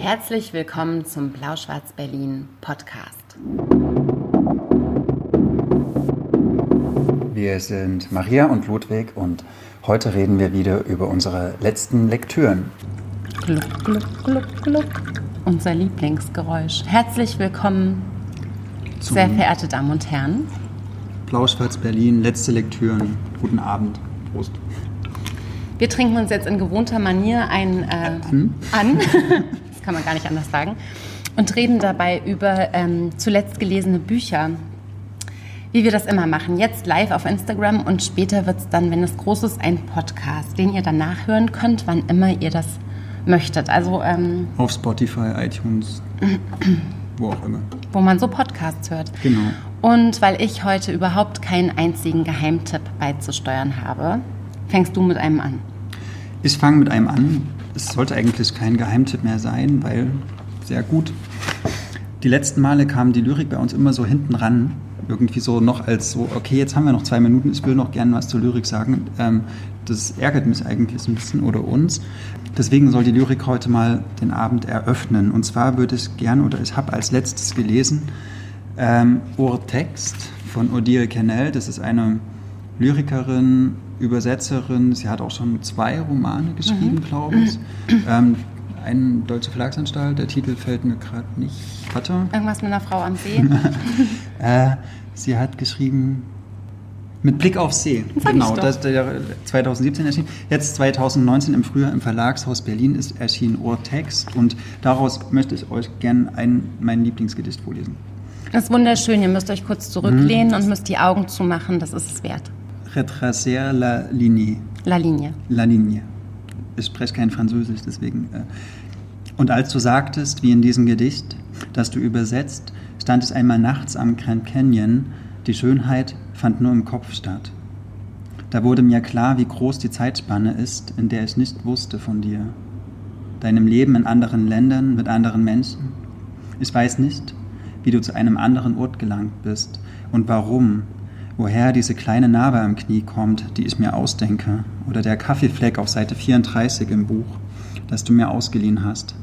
Herzlich willkommen zum Blau-Schwarz-Berlin Podcast. Wir sind Maria und Ludwig und heute reden wir wieder über unsere letzten Lektüren. Gluck, gluck, gluck, gluck. Unser Lieblingsgeräusch. Herzlich willkommen, Zum sehr verehrte Damen und Herren. Blau-Schwarz-Berlin, letzte Lektüren. Guten Abend. Prost. Wir trinken uns jetzt in gewohnter Manier ein äh, an. kann man gar nicht anders sagen. Und reden dabei über ähm, zuletzt gelesene Bücher. Wie wir das immer machen. Jetzt live auf Instagram und später wird es dann, wenn es groß ist, ein Podcast, den ihr dann nachhören könnt, wann immer ihr das möchtet. Also, ähm, Auf Spotify, iTunes, wo auch immer. wo man so Podcasts hört. Genau. Und weil ich heute überhaupt keinen einzigen Geheimtipp beizusteuern habe, fängst du mit einem an. Ich fange mit einem an. Es sollte eigentlich kein Geheimtipp mehr sein, weil sehr gut. Die letzten Male kam die Lyrik bei uns immer so hinten ran. Irgendwie so noch als so, okay, jetzt haben wir noch zwei Minuten, ich will noch gerne was zur Lyrik sagen. Ähm, das ärgert mich eigentlich ein bisschen oder uns. Deswegen soll die Lyrik heute mal den Abend eröffnen. Und zwar würde ich gern, oder ich habe als letztes gelesen, ähm, Urtext von Odile Kennel. Das ist eine Lyrikerin, Übersetzerin. Sie hat auch schon zwei Romane geschrieben, glaube ich. Ähm, eine deutsche Verlagsanstalt, der Titel fällt mir gerade nicht. Warte. Irgendwas mit einer Frau am See. Äh, sie hat geschrieben mit Blick auf See. Sag genau, das ist der 2017 erschienen. Jetzt 2019 im Frühjahr im Verlagshaus Berlin ist erschienen Urtext und daraus möchte ich euch gerne ein, mein Lieblingsgedicht vorlesen. Das ist wunderschön. Ihr müsst euch kurz zurücklehnen und müsst die Augen zumachen. Das ist es wert. Retracer la ligne. La Linie. La ligne. Ich spreche kein Französisch, deswegen. Äh. Und als du sagtest, wie in diesem Gedicht, das du übersetzt, stand es einmal nachts am Grand Canyon, die Schönheit fand nur im Kopf statt. Da wurde mir klar, wie groß die Zeitspanne ist, in der ich nicht wusste von dir. Deinem Leben in anderen Ländern mit anderen Menschen. Ich weiß nicht, wie du zu einem anderen Ort gelangt bist und warum, woher diese kleine Narbe am Knie kommt, die ich mir ausdenke, oder der Kaffeefleck auf Seite 34 im Buch, das du mir ausgeliehen hast.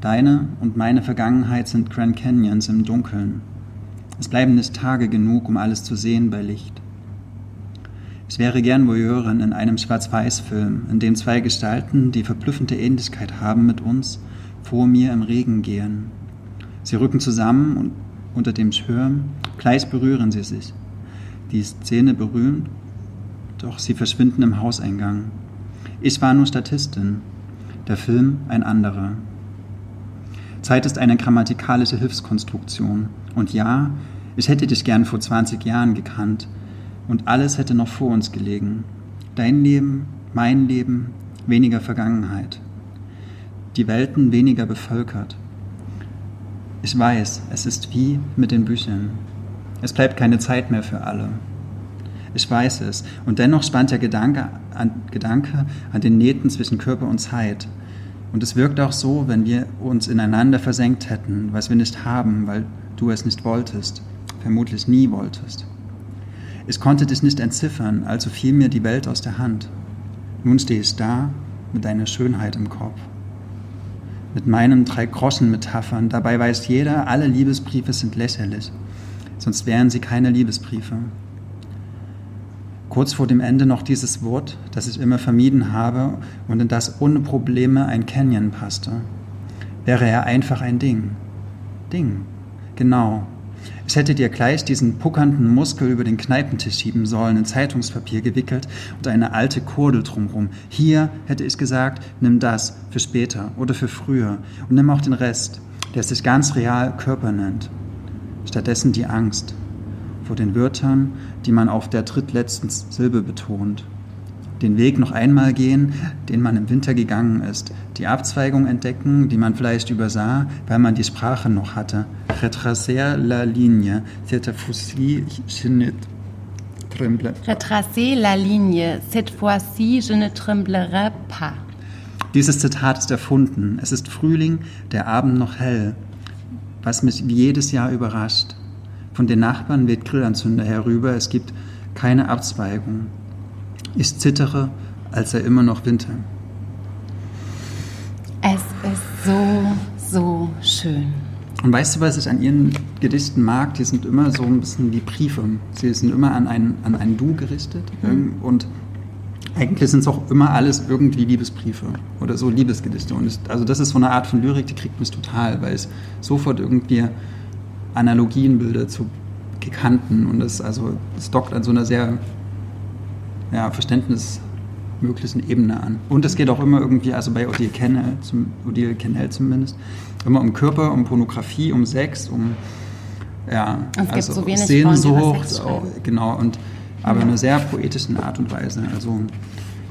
Deine und meine Vergangenheit sind Grand Canyons im Dunkeln. Es bleiben nicht Tage genug, um alles zu sehen bei Licht. Ich wäre gern Voyeurin in einem Schwarz-Weiß-Film, in dem zwei Gestalten, die verblüffende Ähnlichkeit haben mit uns, vor mir im Regen gehen. Sie rücken zusammen und unter dem Schirm, gleich berühren sie sich. Die Szene berühmt, doch sie verschwinden im Hauseingang. Ich war nur Statistin, der Film ein anderer. Zeit ist eine grammatikalische Hilfskonstruktion. Und ja, ich hätte dich gern vor 20 Jahren gekannt. Und alles hätte noch vor uns gelegen. Dein Leben, mein Leben, weniger Vergangenheit. Die Welten weniger bevölkert. Ich weiß, es ist wie mit den Büchern. Es bleibt keine Zeit mehr für alle. Ich weiß es. Und dennoch spannt der Gedanke an, Gedanke an den Nähten zwischen Körper und Zeit. Und es wirkt auch so, wenn wir uns ineinander versenkt hätten, was wir nicht haben, weil du es nicht wolltest, vermutlich nie wolltest. Ich konnte dich nicht entziffern, also fiel mir die Welt aus der Hand. Nun stehe ich da mit deiner Schönheit im Kopf. Mit meinen drei Groschen-Metaphern, dabei weiß jeder, alle Liebesbriefe sind lächerlich, sonst wären sie keine Liebesbriefe. Kurz vor dem Ende noch dieses Wort, das ich immer vermieden habe und in das ohne Probleme ein Canyon passte. Wäre er einfach ein Ding. Ding. Genau. Ich hätte dir gleich diesen puckernden Muskel über den Kneipentisch schieben sollen, in Zeitungspapier gewickelt und eine alte Kordel drumrum. Hier hätte ich gesagt, nimm das für später oder für früher und nimm auch den Rest, der sich ganz real Körper nennt. Stattdessen die Angst vor den Wörtern, die man auf der drittletzten Silbe betont. Den Weg noch einmal gehen, den man im Winter gegangen ist. Die Abzweigung entdecken, die man vielleicht übersah, weil man die Sprache noch hatte. Retracer la ligne, cette fois-ci je ne tremble. Retracer la ligne. Cette fois-ci, je ne tremblerai pas. Dieses Zitat ist erfunden. Es ist Frühling, der Abend noch hell, was mich jedes Jahr überrascht. Von den Nachbarn weht Grillanzünder herüber, es gibt keine Abzweigung. Ich zittere, als sei immer noch Winter. Es ist so, so schön. Und weißt du, was ich an ihren Gedichten mag? Die sind immer so ein bisschen wie Briefe. Sie sind immer an ein, an ein Du gerichtet. Mhm. Und eigentlich sind es auch immer alles irgendwie Liebesbriefe oder so Liebesgedichte. Und es, also das ist so eine Art von Lyrik, die kriegt mich total, weil es sofort irgendwie Analogien bildet zu Gekannten und es also es dockt an so einer sehr ja, verständnismöglichen Ebene an. Und es geht auch immer irgendwie, also bei Odile Kennel, zum, Odile Kennel zumindest, immer um Körper, um Pornografie, um Sex, um ja, es also so Sehnsucht, auch, genau, und aber in einer sehr poetischen Art und Weise. Also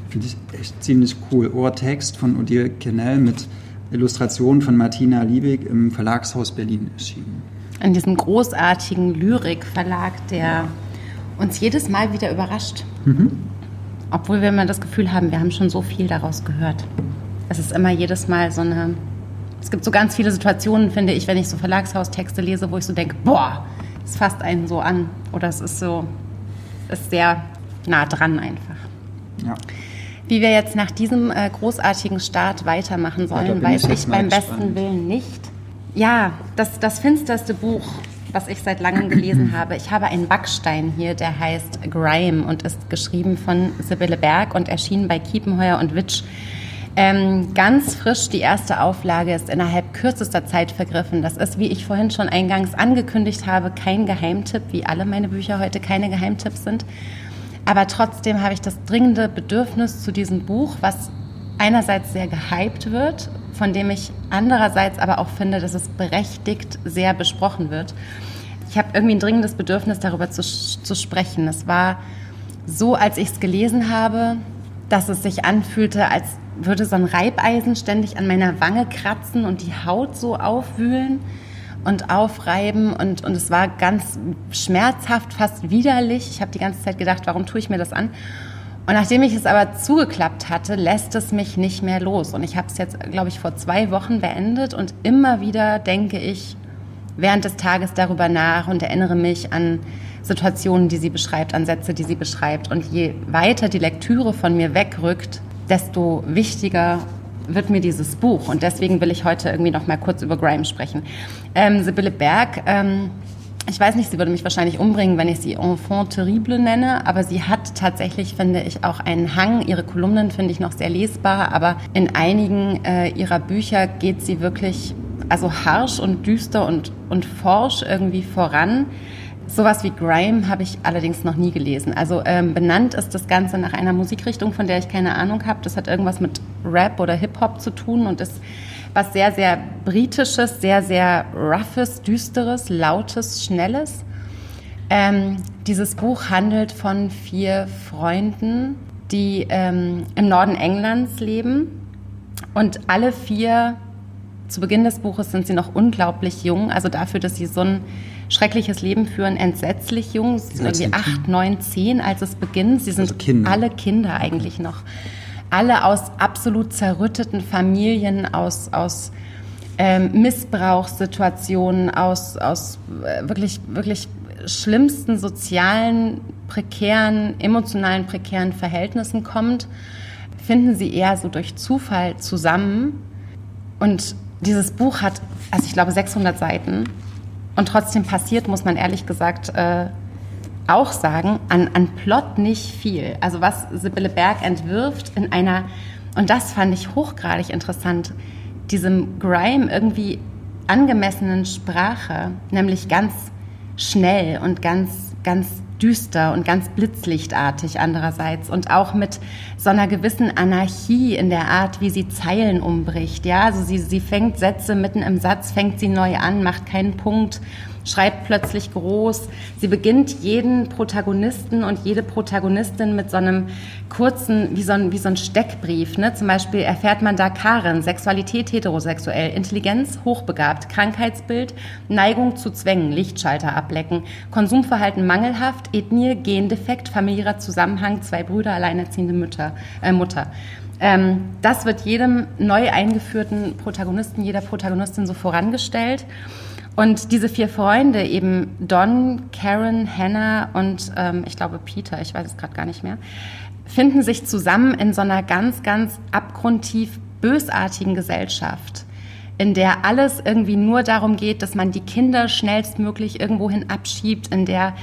finde ich echt ziemlich cool. Ohrtext von Odile Kennel mit Illustrationen von Martina Liebig im Verlagshaus Berlin erschienen. In diesem großartigen Lyrikverlag, der uns jedes Mal wieder überrascht. Mhm. Obwohl wir immer das Gefühl haben, wir haben schon so viel daraus gehört. Es ist immer jedes Mal so eine. Es gibt so ganz viele Situationen, finde ich, wenn ich so Verlagshaustexte lese, wo ich so denke, boah, es fasst einen so an. Oder es ist so, ist sehr nah dran einfach. Ja. Wie wir jetzt nach diesem äh, großartigen Start weitermachen sollen, ja, weiß ich, ich beim gespannt. besten Willen nicht. Ja, das, das finsterste Buch, was ich seit langem gelesen habe. Ich habe einen Backstein hier, der heißt Grime und ist geschrieben von Sibylle Berg und erschienen bei Kiepenheuer und Witsch. Ähm, ganz frisch, die erste Auflage ist innerhalb kürzester Zeit vergriffen. Das ist, wie ich vorhin schon eingangs angekündigt habe, kein Geheimtipp, wie alle meine Bücher heute keine Geheimtipps sind. Aber trotzdem habe ich das dringende Bedürfnis zu diesem Buch, was einerseits sehr gehypt wird, von dem ich andererseits aber auch finde, dass es berechtigt sehr besprochen wird. Ich habe irgendwie ein dringendes Bedürfnis, darüber zu, zu sprechen. Es war so, als ich es gelesen habe, dass es sich anfühlte, als würde so ein Reibeisen ständig an meiner Wange kratzen und die Haut so aufwühlen und aufreiben und, und es war ganz schmerzhaft, fast widerlich. Ich habe die ganze Zeit gedacht, warum tue ich mir das an? Und nachdem ich es aber zugeklappt hatte, lässt es mich nicht mehr los. Und ich habe es jetzt, glaube ich, vor zwei Wochen beendet und immer wieder denke ich während des Tages darüber nach und erinnere mich an Situationen, die sie beschreibt, an Sätze, die sie beschreibt. Und je weiter die Lektüre von mir wegrückt, desto wichtiger wird mir dieses Buch. Und deswegen will ich heute irgendwie noch mal kurz über Grime sprechen. Ähm, Sibylle Berg, ähm, ich weiß nicht, sie würde mich wahrscheinlich umbringen, wenn ich sie Enfant terrible nenne, aber sie hat tatsächlich, finde ich, auch einen Hang. Ihre Kolumnen finde ich noch sehr lesbar, aber in einigen äh, ihrer Bücher geht sie wirklich also harsch und düster und, und forsch irgendwie voran. Sowas wie Grime habe ich allerdings noch nie gelesen. Also ähm, benannt ist das Ganze nach einer Musikrichtung, von der ich keine Ahnung habe. Das hat irgendwas mit Rap oder Hip-Hop zu tun und ist was sehr, sehr britisches, sehr, sehr roughes, düsteres, lautes, schnelles. Ähm, dieses Buch handelt von vier Freunden, die ähm, im Norden Englands leben und alle vier zu Beginn des Buches sind sie noch unglaublich jung, also dafür, dass sie so ein schreckliches Leben führen, entsetzlich jung. Sie sind irgendwie acht, neun, zehn, als es beginnt. Sie sind also Kinder. alle Kinder eigentlich noch. Alle aus absolut zerrütteten Familien, aus, aus ähm, Missbrauchssituationen, aus, aus äh, wirklich, wirklich schlimmsten sozialen, prekären, emotionalen, prekären Verhältnissen kommt, finden sie eher so durch Zufall zusammen. Und dieses Buch hat, also ich glaube, 600 Seiten. Und trotzdem passiert, muss man ehrlich gesagt äh, auch sagen, an, an Plot nicht viel. Also was Sibylle Berg entwirft in einer, und das fand ich hochgradig interessant, diesem Grime irgendwie angemessenen Sprache, nämlich ganz schnell und ganz, ganz düster und ganz blitzlichtartig andererseits und auch mit so einer gewissen Anarchie in der Art, wie sie Zeilen umbricht. Ja, also sie, sie fängt Sätze mitten im Satz, fängt sie neu an, macht keinen Punkt schreibt plötzlich groß. Sie beginnt jeden Protagonisten und jede Protagonistin mit so einem kurzen, wie so ein, wie so ein Steckbrief. Ne? Zum Beispiel erfährt man da Karen, Sexualität heterosexuell, Intelligenz hochbegabt, Krankheitsbild, Neigung zu Zwängen, Lichtschalter ablecken, Konsumverhalten mangelhaft, Ethnie, Gendefekt, familiärer Zusammenhang, zwei Brüder, alleinerziehende Mütter, äh, Mutter. Ähm, das wird jedem neu eingeführten Protagonisten, jeder Protagonistin so vorangestellt. Und diese vier Freunde, eben Don, Karen, Hannah und ähm, ich glaube Peter, ich weiß es gerade gar nicht mehr, finden sich zusammen in so einer ganz, ganz abgrundtief bösartigen Gesellschaft, in der alles irgendwie nur darum geht, dass man die Kinder schnellstmöglich irgendwohin abschiebt, in der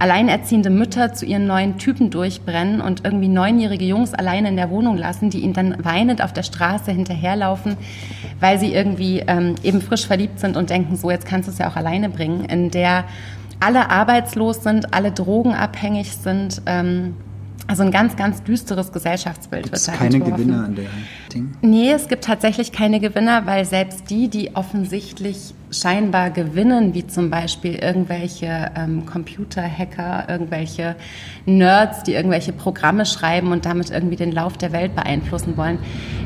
alleinerziehende Mütter zu ihren neuen Typen durchbrennen und irgendwie neunjährige Jungs alleine in der Wohnung lassen, die ihnen dann weinend auf der Straße hinterherlaufen, weil sie irgendwie ähm, eben frisch verliebt sind und denken, so jetzt kannst du es ja auch alleine bringen, in der alle arbeitslos sind, alle drogenabhängig sind. Ähm, also ein ganz, ganz düsteres Gesellschaftsbild Gibt's wird da keine. Gewinner an der Ding? Nee, es gibt tatsächlich keine Gewinner, weil selbst die, die offensichtlich scheinbar gewinnen, wie zum Beispiel irgendwelche ähm, Computerhacker, irgendwelche Nerds, die irgendwelche Programme schreiben und damit irgendwie den Lauf der Welt beeinflussen wollen,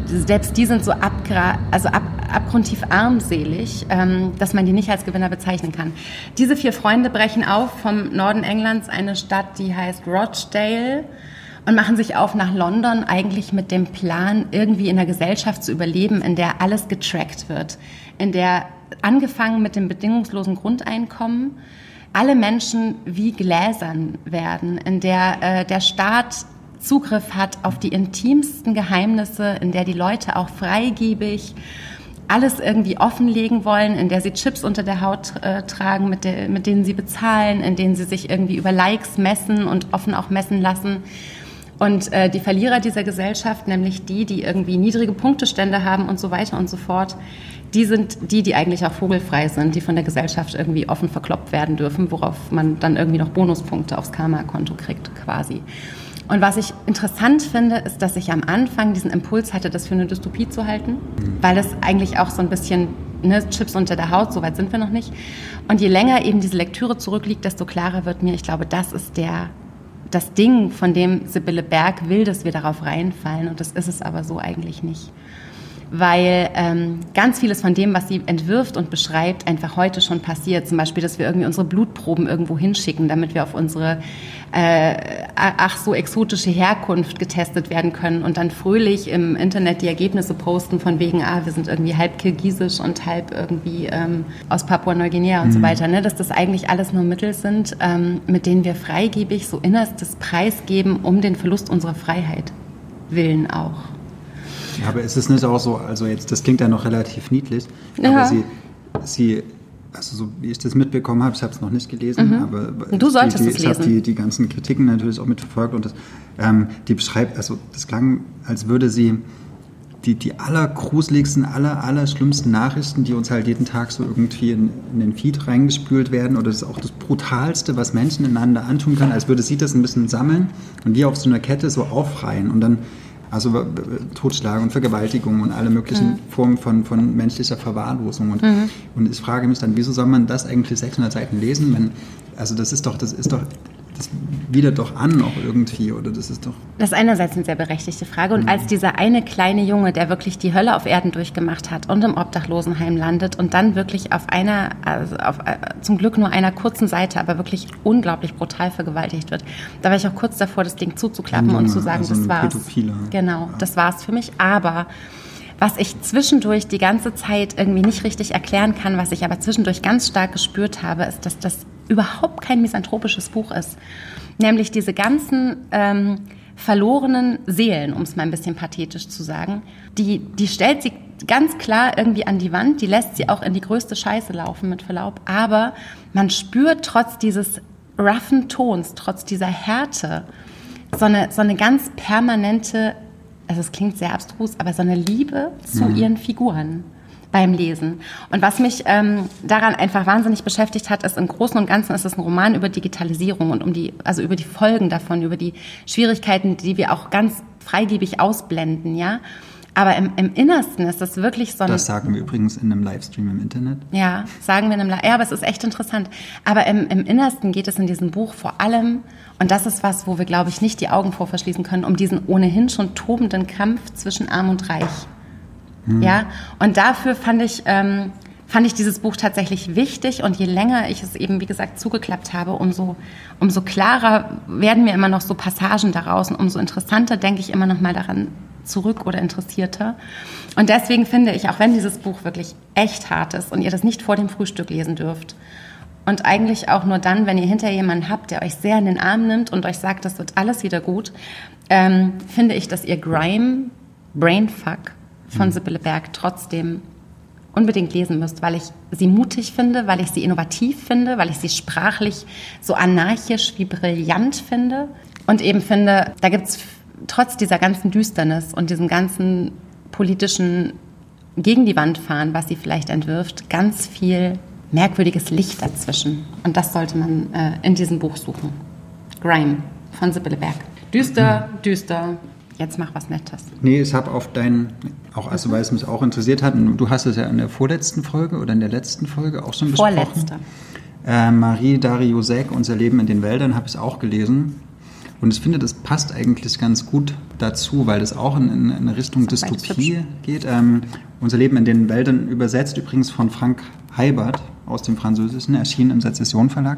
selbst die sind so abgra also ab abgrundtief armselig, ähm, dass man die nicht als Gewinner bezeichnen kann. Diese vier Freunde brechen auf vom Norden Englands, eine Stadt, die heißt Rochdale und machen sich auf nach London eigentlich mit dem Plan, irgendwie in einer Gesellschaft zu überleben, in der alles getrackt wird, in der angefangen mit dem bedingungslosen Grundeinkommen alle Menschen wie Gläsern werden, in der äh, der Staat Zugriff hat auf die intimsten Geheimnisse, in der die Leute auch freigebig alles irgendwie offenlegen wollen, in der sie Chips unter der Haut äh, tragen, mit, der, mit denen sie bezahlen, in denen sie sich irgendwie über Likes messen und offen auch messen lassen. Und äh, die Verlierer dieser Gesellschaft, nämlich die, die irgendwie niedrige Punktestände haben und so weiter und so fort, die sind die, die eigentlich auch vogelfrei sind, die von der Gesellschaft irgendwie offen verkloppt werden dürfen, worauf man dann irgendwie noch Bonuspunkte aufs Karma-Konto kriegt quasi. Und was ich interessant finde, ist, dass ich am Anfang diesen Impuls hatte, das für eine Dystopie zu halten, weil es eigentlich auch so ein bisschen ne, Chips unter der Haut, so weit sind wir noch nicht. Und je länger eben diese Lektüre zurückliegt, desto klarer wird mir, ich glaube, das ist der das Ding, von dem Sibylle Berg will, dass wir darauf reinfallen. Und das ist es aber so eigentlich nicht weil ähm, ganz vieles von dem, was sie entwirft und beschreibt, einfach heute schon passiert. Zum Beispiel, dass wir irgendwie unsere Blutproben irgendwo hinschicken, damit wir auf unsere äh, ach so exotische Herkunft getestet werden können und dann fröhlich im Internet die Ergebnisse posten von wegen, ah, wir sind irgendwie halb kirgisisch und halb irgendwie ähm, aus Papua-Neuguinea und mhm. so weiter. Ne? Dass das eigentlich alles nur Mittel sind, ähm, mit denen wir freigebig so innerstes Preis geben, um den Verlust unserer Freiheit willen auch. Ja, aber ist es nicht auch so, also jetzt, das klingt ja noch relativ niedlich, ja. aber sie, sie, also so wie ich das mitbekommen habe, ich habe es noch nicht gelesen, mhm. aber du solltest die, die, es lesen. Ich habe die, die ganzen Kritiken natürlich auch mitverfolgt und das, ähm, die beschreibt, also das klang, als würde sie die, die allergruseligsten, aller, allerschlimmsten Nachrichten, die uns halt jeden Tag so irgendwie in, in, den Feed reingespült werden, oder das ist auch das Brutalste, was Menschen ineinander antun können, als würde sie das ein bisschen sammeln und wie auf so einer Kette so aufreihen und dann also Totschlag und Vergewaltigung und alle möglichen mhm. Formen von, von menschlicher Verwahrlosung. Und, mhm. und ich frage mich dann, wieso soll man das eigentlich 600 Seiten lesen, wenn, also das ist doch, das ist doch das widert doch an auch irgendwie, oder das ist doch. Das ist einerseits eine sehr berechtigte Frage. Und mhm. als dieser eine kleine Junge, der wirklich die Hölle auf Erden durchgemacht hat und im Obdachlosenheim landet und dann wirklich auf einer, also auf, äh, zum Glück nur einer kurzen Seite, aber wirklich unglaublich brutal vergewaltigt wird, da war ich auch kurz davor, das Ding zuzuklappen Junge, und zu sagen, also das war's. Pädophile. Genau, ja. das war's für mich. Aber was ich zwischendurch die ganze Zeit irgendwie nicht richtig erklären kann, was ich aber zwischendurch ganz stark gespürt habe, ist, dass das überhaupt kein misanthropisches Buch ist. Nämlich diese ganzen ähm, verlorenen Seelen, um es mal ein bisschen pathetisch zu sagen, die, die stellt sie ganz klar irgendwie an die Wand, die lässt sie auch in die größte Scheiße laufen, mit Verlaub, aber man spürt trotz dieses roughen Tons, trotz dieser Härte, so eine, so eine ganz permanente, also es klingt sehr abstrus, aber so eine Liebe zu mhm. ihren Figuren beim Lesen. Und was mich ähm, daran einfach wahnsinnig beschäftigt hat, ist im Großen und Ganzen ist es ein Roman über Digitalisierung und um die, also über die Folgen davon, über die Schwierigkeiten, die wir auch ganz freigebig ausblenden, ja. Aber im, im Innersten ist das wirklich so ein. Das sagen wir übrigens in einem Livestream im Internet. Ja, sagen wir in einem Livestream. Ja, aber es ist echt interessant. Aber im, im Innersten geht es in diesem Buch vor allem, und das ist was, wo wir, glaube ich, nicht die Augen vor verschließen können, um diesen ohnehin schon tobenden Kampf zwischen Arm und Reich. Mhm. Ja, und dafür fand ich, ähm, fand ich dieses Buch tatsächlich wichtig und je länger ich es eben, wie gesagt, zugeklappt habe, umso, umso klarer werden mir immer noch so Passagen daraus und umso interessanter denke ich immer noch mal daran zurück oder interessierter. Und deswegen finde ich, auch wenn dieses Buch wirklich echt hart ist und ihr das nicht vor dem Frühstück lesen dürft, und eigentlich auch nur dann, wenn ihr hinter jemanden habt, der euch sehr in den Arm nimmt und euch sagt, das wird alles wieder gut, ähm, finde ich, dass ihr Grime, Brainfuck von mhm. Sibylle Berg trotzdem unbedingt lesen müsst, weil ich sie mutig finde, weil ich sie innovativ finde, weil ich sie sprachlich so anarchisch wie brillant finde und eben finde, da gibt es trotz dieser ganzen Düsternis und diesem ganzen politischen gegen die Wand fahren, was sie vielleicht entwirft, ganz viel merkwürdiges Licht dazwischen. Und das sollte man äh, in diesem Buch suchen. Grime von Sibylle Berg. Düster, düster, jetzt mach was Nettes. Nee, ich habe auf deinen, auch also weil es mich auch interessiert hat, du hast es ja in der vorletzten Folge oder in der letzten Folge auch schon besprochen. Vorletzte. Äh, Marie Dariussek, Unser Leben in den Wäldern, habe ich auch gelesen. Und ich finde, das passt eigentlich ganz gut dazu, weil das auch in, in eine Richtung Dystopie geht. Ähm, unser Leben in den Wäldern übersetzt übrigens von Frank Heibert aus dem Französischen, erschienen im Sezession Verlag.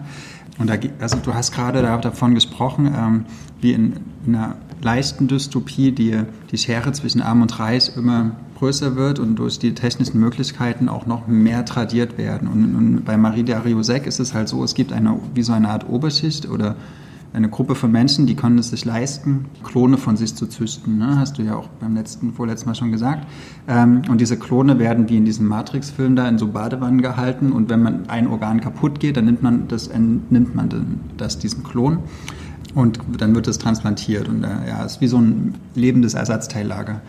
Und da, also du hast gerade davon gesprochen, ähm, wie in, in, einer leichten Dystopie die, die Schere zwischen Arm und Reich immer größer wird und durch die technischen Möglichkeiten auch noch mehr tradiert werden. Und, und bei Marie Dariussec ist es halt so, es gibt eine, wie so eine Art Oberschicht oder eine Gruppe von Menschen, die können es sich leisten, Klone von sich zu züchten. Ne? Hast du ja auch beim letzten, vorletzten Mal schon gesagt. Ähm, und diese Klone werden wie in diesem Matrix-Film da in so Badewannen gehalten und wenn man ein Organ kaputt geht, dann nimmt man das, entnimmt man das diesem Klon und dann wird es transplantiert und äh, ja, ist wie so ein lebendes Ersatzteillager.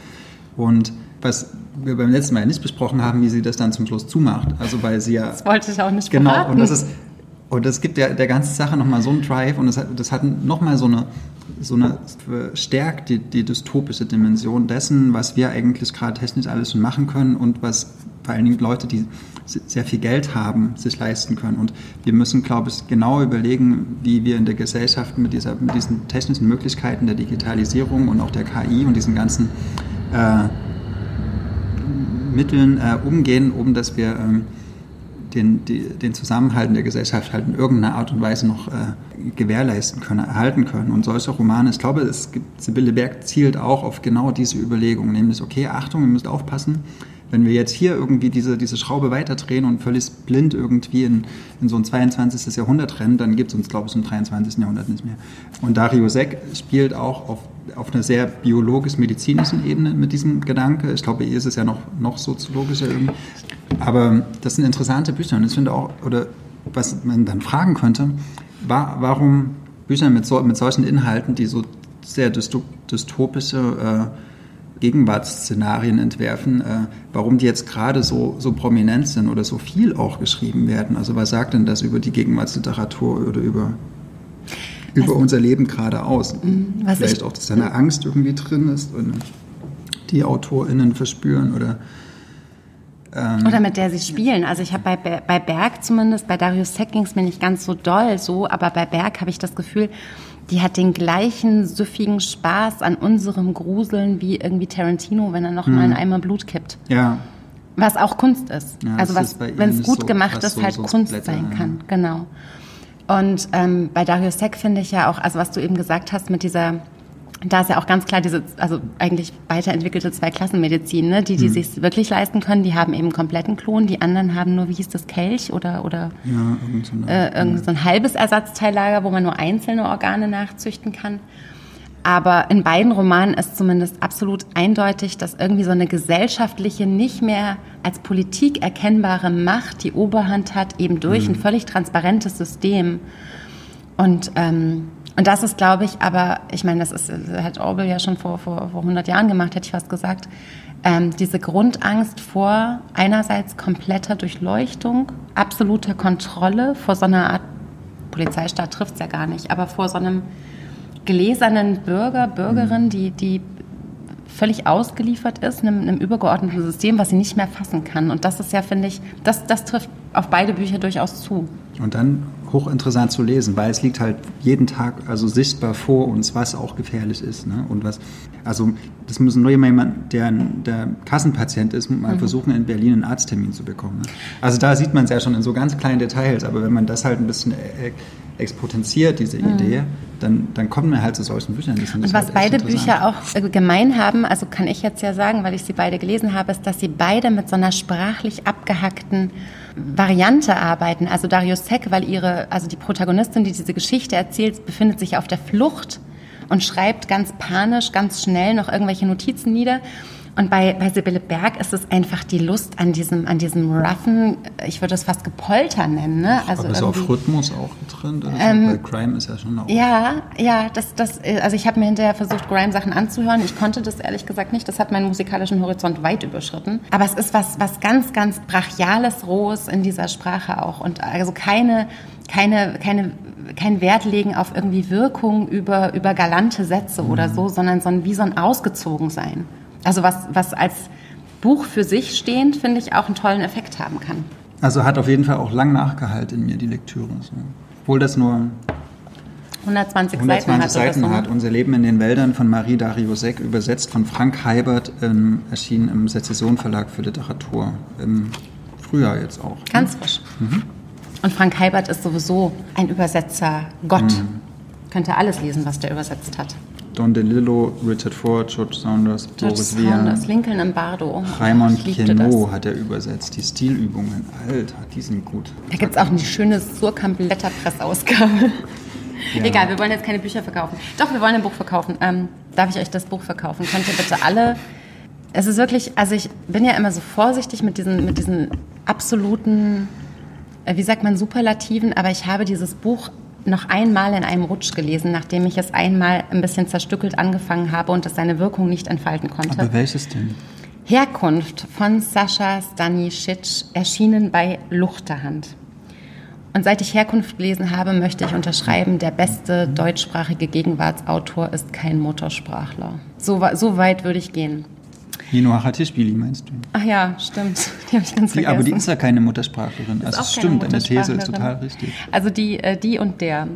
Und was wir beim letzten Mal nicht besprochen haben, wie sie das dann zum Schluss zumacht. Also weil sie ja. Das wollte ich auch nicht Genau, verraten. und das ist und das gibt der, der ganzen Sache nochmal so einen Drive und das hat, das hat nochmal so eine, so eine stärkt die, die dystopische Dimension dessen, was wir eigentlich gerade technisch alles schon machen können und was vor allen Dingen Leute, die sehr viel Geld haben, sich leisten können. Und wir müssen, glaube ich, genau überlegen, wie wir in der Gesellschaft mit, dieser, mit diesen technischen Möglichkeiten der Digitalisierung und auch der KI und diesen ganzen äh, Mitteln äh, umgehen, um dass wir ähm, den, die, den Zusammenhalt der Gesellschaft halt in irgendeiner Art und Weise noch äh, gewährleisten können, erhalten können. Und solche Romane, ich glaube, es gibt, Sibylle Berg zielt auch auf genau diese Überlegung, nämlich, okay, Achtung, ihr müsst aufpassen, wenn wir jetzt hier irgendwie diese, diese Schraube weiterdrehen und völlig blind irgendwie in, in so ein 22. Jahrhundert rennen, dann gibt es uns, glaube ich, im 23. Jahrhundert nicht mehr. Und Dario Seck spielt auch auf, auf einer sehr biologisch-medizinischen Ebene mit diesem Gedanke. Ich glaube, hier ist es ja noch, noch soziologischer irgendwie. Aber das sind interessante Bücher und ich finde auch, oder was man dann fragen könnte, war, warum Bücher mit, so, mit solchen Inhalten, die so sehr dystopische äh, Gegenwartsszenarien entwerfen, äh, warum die jetzt gerade so, so prominent sind oder so viel auch geschrieben werden. Also was sagt denn das über die Gegenwartsliteratur oder über, über unser Leben gerade aus? Mhm, Vielleicht auch, dass da eine Angst irgendwie drin ist und die AutorInnen verspüren oder ähm, oder mit der sie spielen. Also ich habe bei, bei Berg zumindest, bei Darius Seck ging es mir nicht ganz so doll so, aber bei Berg habe ich das Gefühl, die hat den gleichen süffigen Spaß an unserem Gruseln wie irgendwie Tarantino, wenn er noch hm. mal einen Eimer Blut kippt. Ja. Was auch Kunst ist. Ja, also was, wenn es gut so, gemacht ist, so, halt so Kunst Blätter, sein kann. Ja. Genau. Und ähm, bei Darius Seck finde ich ja auch, also was du eben gesagt hast mit dieser da ist ja auch ganz klar diese, also eigentlich weiterentwickelte Zweiklassenmedizin, ne? die, die mhm. sich wirklich leisten können, die haben eben kompletten Klon, die anderen haben nur, wie hieß das, Kelch oder, oder ja, irgend so, äh, irgend so ein halbes Ersatzteillager, wo man nur einzelne Organe nachzüchten kann. Aber in beiden Romanen ist zumindest absolut eindeutig, dass irgendwie so eine gesellschaftliche, nicht mehr als Politik erkennbare Macht die Oberhand hat, eben durch mhm. ein völlig transparentes System. Und ähm, und das ist, glaube ich, aber, ich meine, das ist, hat Orwell ja schon vor, vor, vor 100 Jahren gemacht, hätte ich fast gesagt, ähm, diese Grundangst vor einerseits kompletter Durchleuchtung, absoluter Kontrolle, vor so einer Art, Polizeistaat trifft es ja gar nicht, aber vor so einem gläsernen Bürger, Bürgerin, mhm. die, die völlig ausgeliefert ist, einem, einem übergeordneten System, was sie nicht mehr fassen kann. Und das ist ja, finde ich, das, das trifft auf beide Bücher durchaus zu. Und dann hochinteressant zu lesen, weil es liegt halt jeden Tag also sichtbar vor uns, was auch gefährlich ist. Ne? Und was, also das muss nur jemand, der, der Kassenpatient ist, mal mhm. versuchen, in Berlin einen Arzttermin zu bekommen. Ne? Also da sieht man es ja schon in so ganz kleinen Details, aber wenn man das halt ein bisschen äh, expotenziert, diese mhm. Idee, dann, dann kommen wir halt zu solchen Büchern. Und was halt beide Bücher auch äh, gemein haben, also kann ich jetzt ja sagen, weil ich sie beide gelesen habe, ist, dass sie beide mit so einer sprachlich abgehackten Variante arbeiten. Also Darius Seck, weil ihre, also die Protagonistin, die diese Geschichte erzählt, befindet sich auf der Flucht und schreibt ganz panisch, ganz schnell noch irgendwelche Notizen nieder. Und bei, bei Sibylle Berg ist es einfach die Lust an diesem, an diesem roughen, ich würde es fast Gepolter nennen. Ne? Also Aber ist auf Rhythmus auch getrennt? Also ähm, weil Grime ist ja schon auch... Ja, ja, das, das, also ich habe mir hinterher versucht, Grime-Sachen anzuhören. Ich konnte das ehrlich gesagt nicht. Das hat meinen musikalischen Horizont weit überschritten. Aber es ist was, was ganz, ganz Brachiales, Rohes in dieser Sprache auch. Und also keine, keine, keine kein Wert legen auf irgendwie Wirkung über, über galante Sätze mhm. oder so, sondern so ein, wie so ein Ausgezogensein. Also was, was als Buch für sich stehend, finde ich, auch einen tollen Effekt haben kann. Also hat auf jeden Fall auch lang nachgehalten in mir die Lektüre. So. Obwohl das nur 120, 120 Seiten, hat, hat. Unser Leben in den Wäldern von Marie Dariussek, übersetzt von Frank Heibert, ähm, erschienen im Sezession Verlag für Literatur. Im Frühjahr jetzt auch. Ganz ne? frisch. Mhm. Und Frank Heibert ist sowieso ein Übersetzer Gott. Mhm. Könnte alles lesen, was der übersetzt hat. Don DeLillo, Richard Ford, George Saunders, George Boris Saunders, Lincoln im Bardo. Raymond Queneau hat er übersetzt. Die Stilübungen, Alter, die sind gut. Da gibt es auch eine schöne Surkamp Letterpress-Ausgabe. Ja. Egal, wir wollen jetzt keine Bücher verkaufen. Doch, wir wollen ein Buch verkaufen. Ähm, darf ich euch das Buch verkaufen? Könnt ihr bitte alle... Es ist wirklich, also ich bin ja immer so vorsichtig mit diesen, mit diesen absoluten wie sagt man, Superlativen, aber ich habe dieses Buch noch einmal in einem Rutsch gelesen, nachdem ich es einmal ein bisschen zerstückelt angefangen habe und es seine Wirkung nicht entfalten konnte. Aber welches denn? Herkunft von Sascha Stanisic, erschienen bei Luchterhand. Und seit ich Herkunft gelesen habe, möchte ich unterschreiben, der beste deutschsprachige Gegenwartsautor ist kein Muttersprachler. So, so weit würde ich gehen. Nino Hachatischvili meinst du? Ach ja, stimmt. Die habe ich ganz die, vergessen. Aber die ist ja keine Muttersprachlerin. Also stimmt, deine These ist total richtig. Also die, äh, die und der.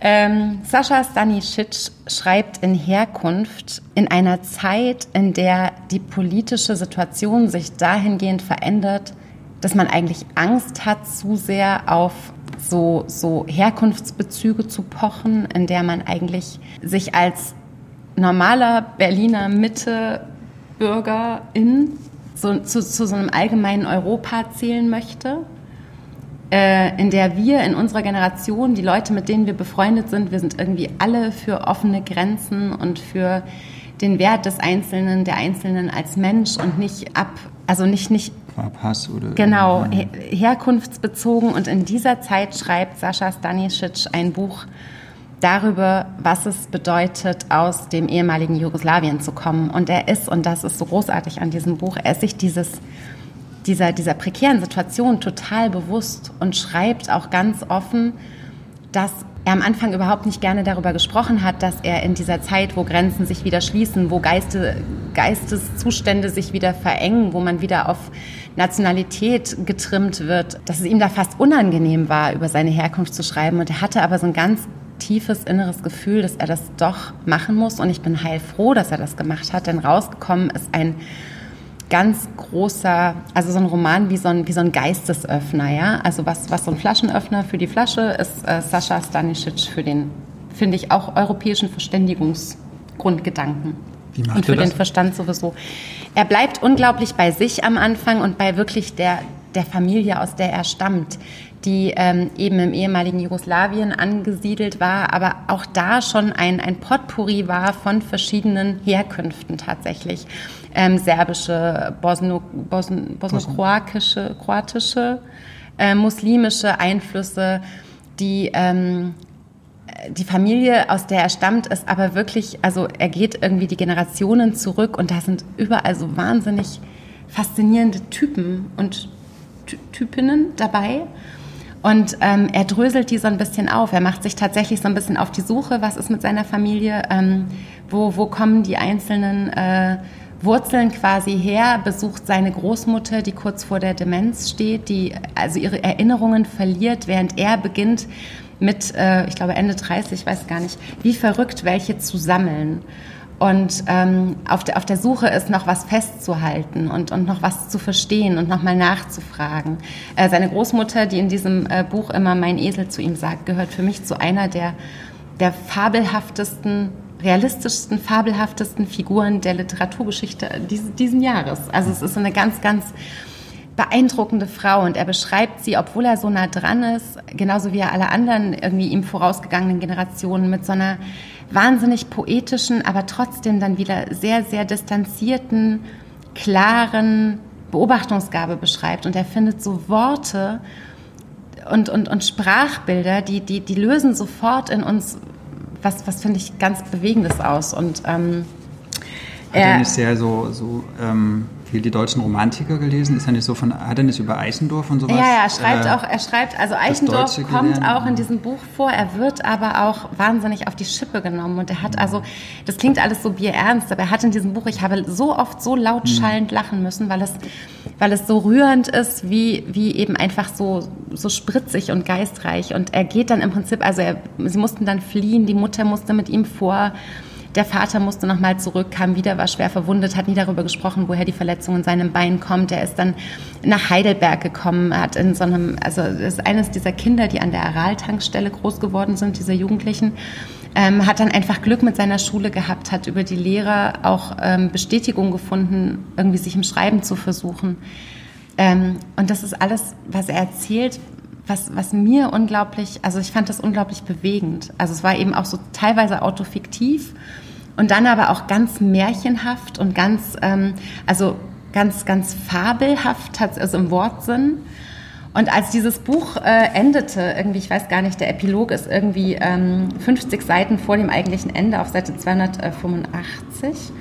Ähm, Sascha Stanisic schreibt in Herkunft in einer Zeit, in der die politische Situation sich dahingehend verändert, dass man eigentlich Angst hat, zu sehr auf so, so Herkunftsbezüge zu pochen, in der man eigentlich sich als normaler Berliner Mitte Bürgerin so, zu, zu so einem allgemeinen Europa zählen möchte, äh, in der wir in unserer Generation, die Leute, mit denen wir befreundet sind, wir sind irgendwie alle für offene Grenzen und für den Wert des Einzelnen, der Einzelnen als Mensch und nicht ab, also nicht, nicht Pass oder genau her herkunftsbezogen. Und in dieser Zeit schreibt Sascha Stanisic ein Buch darüber, was es bedeutet, aus dem ehemaligen Jugoslawien zu kommen. Und er ist, und das ist so großartig an diesem Buch, er ist sich dieses, dieser, dieser prekären Situation total bewusst und schreibt auch ganz offen, dass er am Anfang überhaupt nicht gerne darüber gesprochen hat, dass er in dieser Zeit, wo Grenzen sich wieder schließen, wo Geiste, Geisteszustände sich wieder verengen, wo man wieder auf Nationalität getrimmt wird, dass es ihm da fast unangenehm war, über seine Herkunft zu schreiben. Und er hatte aber so ein ganz tiefes inneres Gefühl, dass er das doch machen muss. Und ich bin heilfroh, dass er das gemacht hat, denn rausgekommen ist ein ganz großer, also so ein Roman wie so ein, wie so ein Geistesöffner, ja. Also was, was so ein Flaschenöffner für die Flasche ist, äh, Sascha Stanisic für den, finde ich, auch europäischen Verständigungsgrundgedanken. Wie macht und für den Verstand sowieso. Er bleibt unglaublich bei sich am Anfang und bei wirklich der, der Familie, aus der er stammt die ähm, eben im ehemaligen Jugoslawien angesiedelt war, aber auch da schon ein, ein Potpourri war von verschiedenen Herkünften tatsächlich. Ähm, serbische, bosno, bosn, bosnokroatische, kroatische, äh, muslimische Einflüsse, die ähm, die Familie, aus der er stammt, ist aber wirklich, also er geht irgendwie die Generationen zurück und da sind überall so wahnsinnig faszinierende Typen und Typinnen dabei. Und ähm, er dröselt die so ein bisschen auf. Er macht sich tatsächlich so ein bisschen auf die Suche, was ist mit seiner Familie, ähm, wo, wo kommen die einzelnen äh, Wurzeln quasi her, besucht seine Großmutter, die kurz vor der Demenz steht, die also ihre Erinnerungen verliert, während er beginnt mit, äh, ich glaube Ende 30, ich weiß gar nicht, wie verrückt welche zu sammeln und ähm, auf, der, auf der Suche ist, noch was festzuhalten und, und noch was zu verstehen und nochmal nachzufragen. Äh, seine Großmutter, die in diesem äh, Buch immer mein Esel zu ihm sagt, gehört für mich zu einer der, der fabelhaftesten, realistischsten, fabelhaftesten Figuren der Literaturgeschichte dieses, diesen Jahres. Also es ist eine ganz, ganz beeindruckende Frau und er beschreibt sie, obwohl er so nah dran ist, genauso wie er alle anderen irgendwie ihm vorausgegangenen Generationen mit so einer wahnsinnig poetischen, aber trotzdem dann wieder sehr, sehr distanzierten, klaren Beobachtungsgabe beschreibt. Und er findet so Worte und, und, und Sprachbilder, die, die, die lösen sofort in uns was, was finde ich ganz Bewegendes aus. Und ähm, hat er nicht sehr so, so ähm, viel die deutschen Romantiker gelesen? Ist er nicht so von, hat er nicht über Eichendorff und sowas? Ja, ja, er schreibt äh, auch, er schreibt, also Eichendorff kommt gelernt. auch in diesem Buch vor, er wird aber auch wahnsinnig auf die Schippe genommen und er hat also, das klingt alles so bierernst, aber er hat in diesem Buch, ich habe so oft so laut hm. schallend lachen müssen, weil es, weil es so rührend ist, wie, wie eben einfach so, so spritzig und geistreich und er geht dann im Prinzip, also er, sie mussten dann fliehen, die Mutter musste mit ihm vor, der Vater musste nochmal zurück, kam wieder, war schwer verwundet, hat nie darüber gesprochen, woher die Verletzung in seinem Bein kommt. Er ist dann nach Heidelberg gekommen, hat in so einem, also ist eines dieser Kinder, die an der Aral-Tankstelle groß geworden sind, diese Jugendlichen. Ähm, hat dann einfach Glück mit seiner Schule gehabt, hat über die Lehrer auch ähm, Bestätigung gefunden, irgendwie sich im Schreiben zu versuchen. Ähm, und das ist alles, was er erzählt, was, was mir unglaublich, also ich fand das unglaublich bewegend. Also es war eben auch so teilweise autofiktiv und dann aber auch ganz märchenhaft und ganz, ähm, also ganz, ganz fabelhaft, also im Wortsinn. Und als dieses Buch äh, endete, irgendwie, ich weiß gar nicht, der Epilog ist irgendwie ähm, 50 Seiten vor dem eigentlichen Ende auf Seite 285.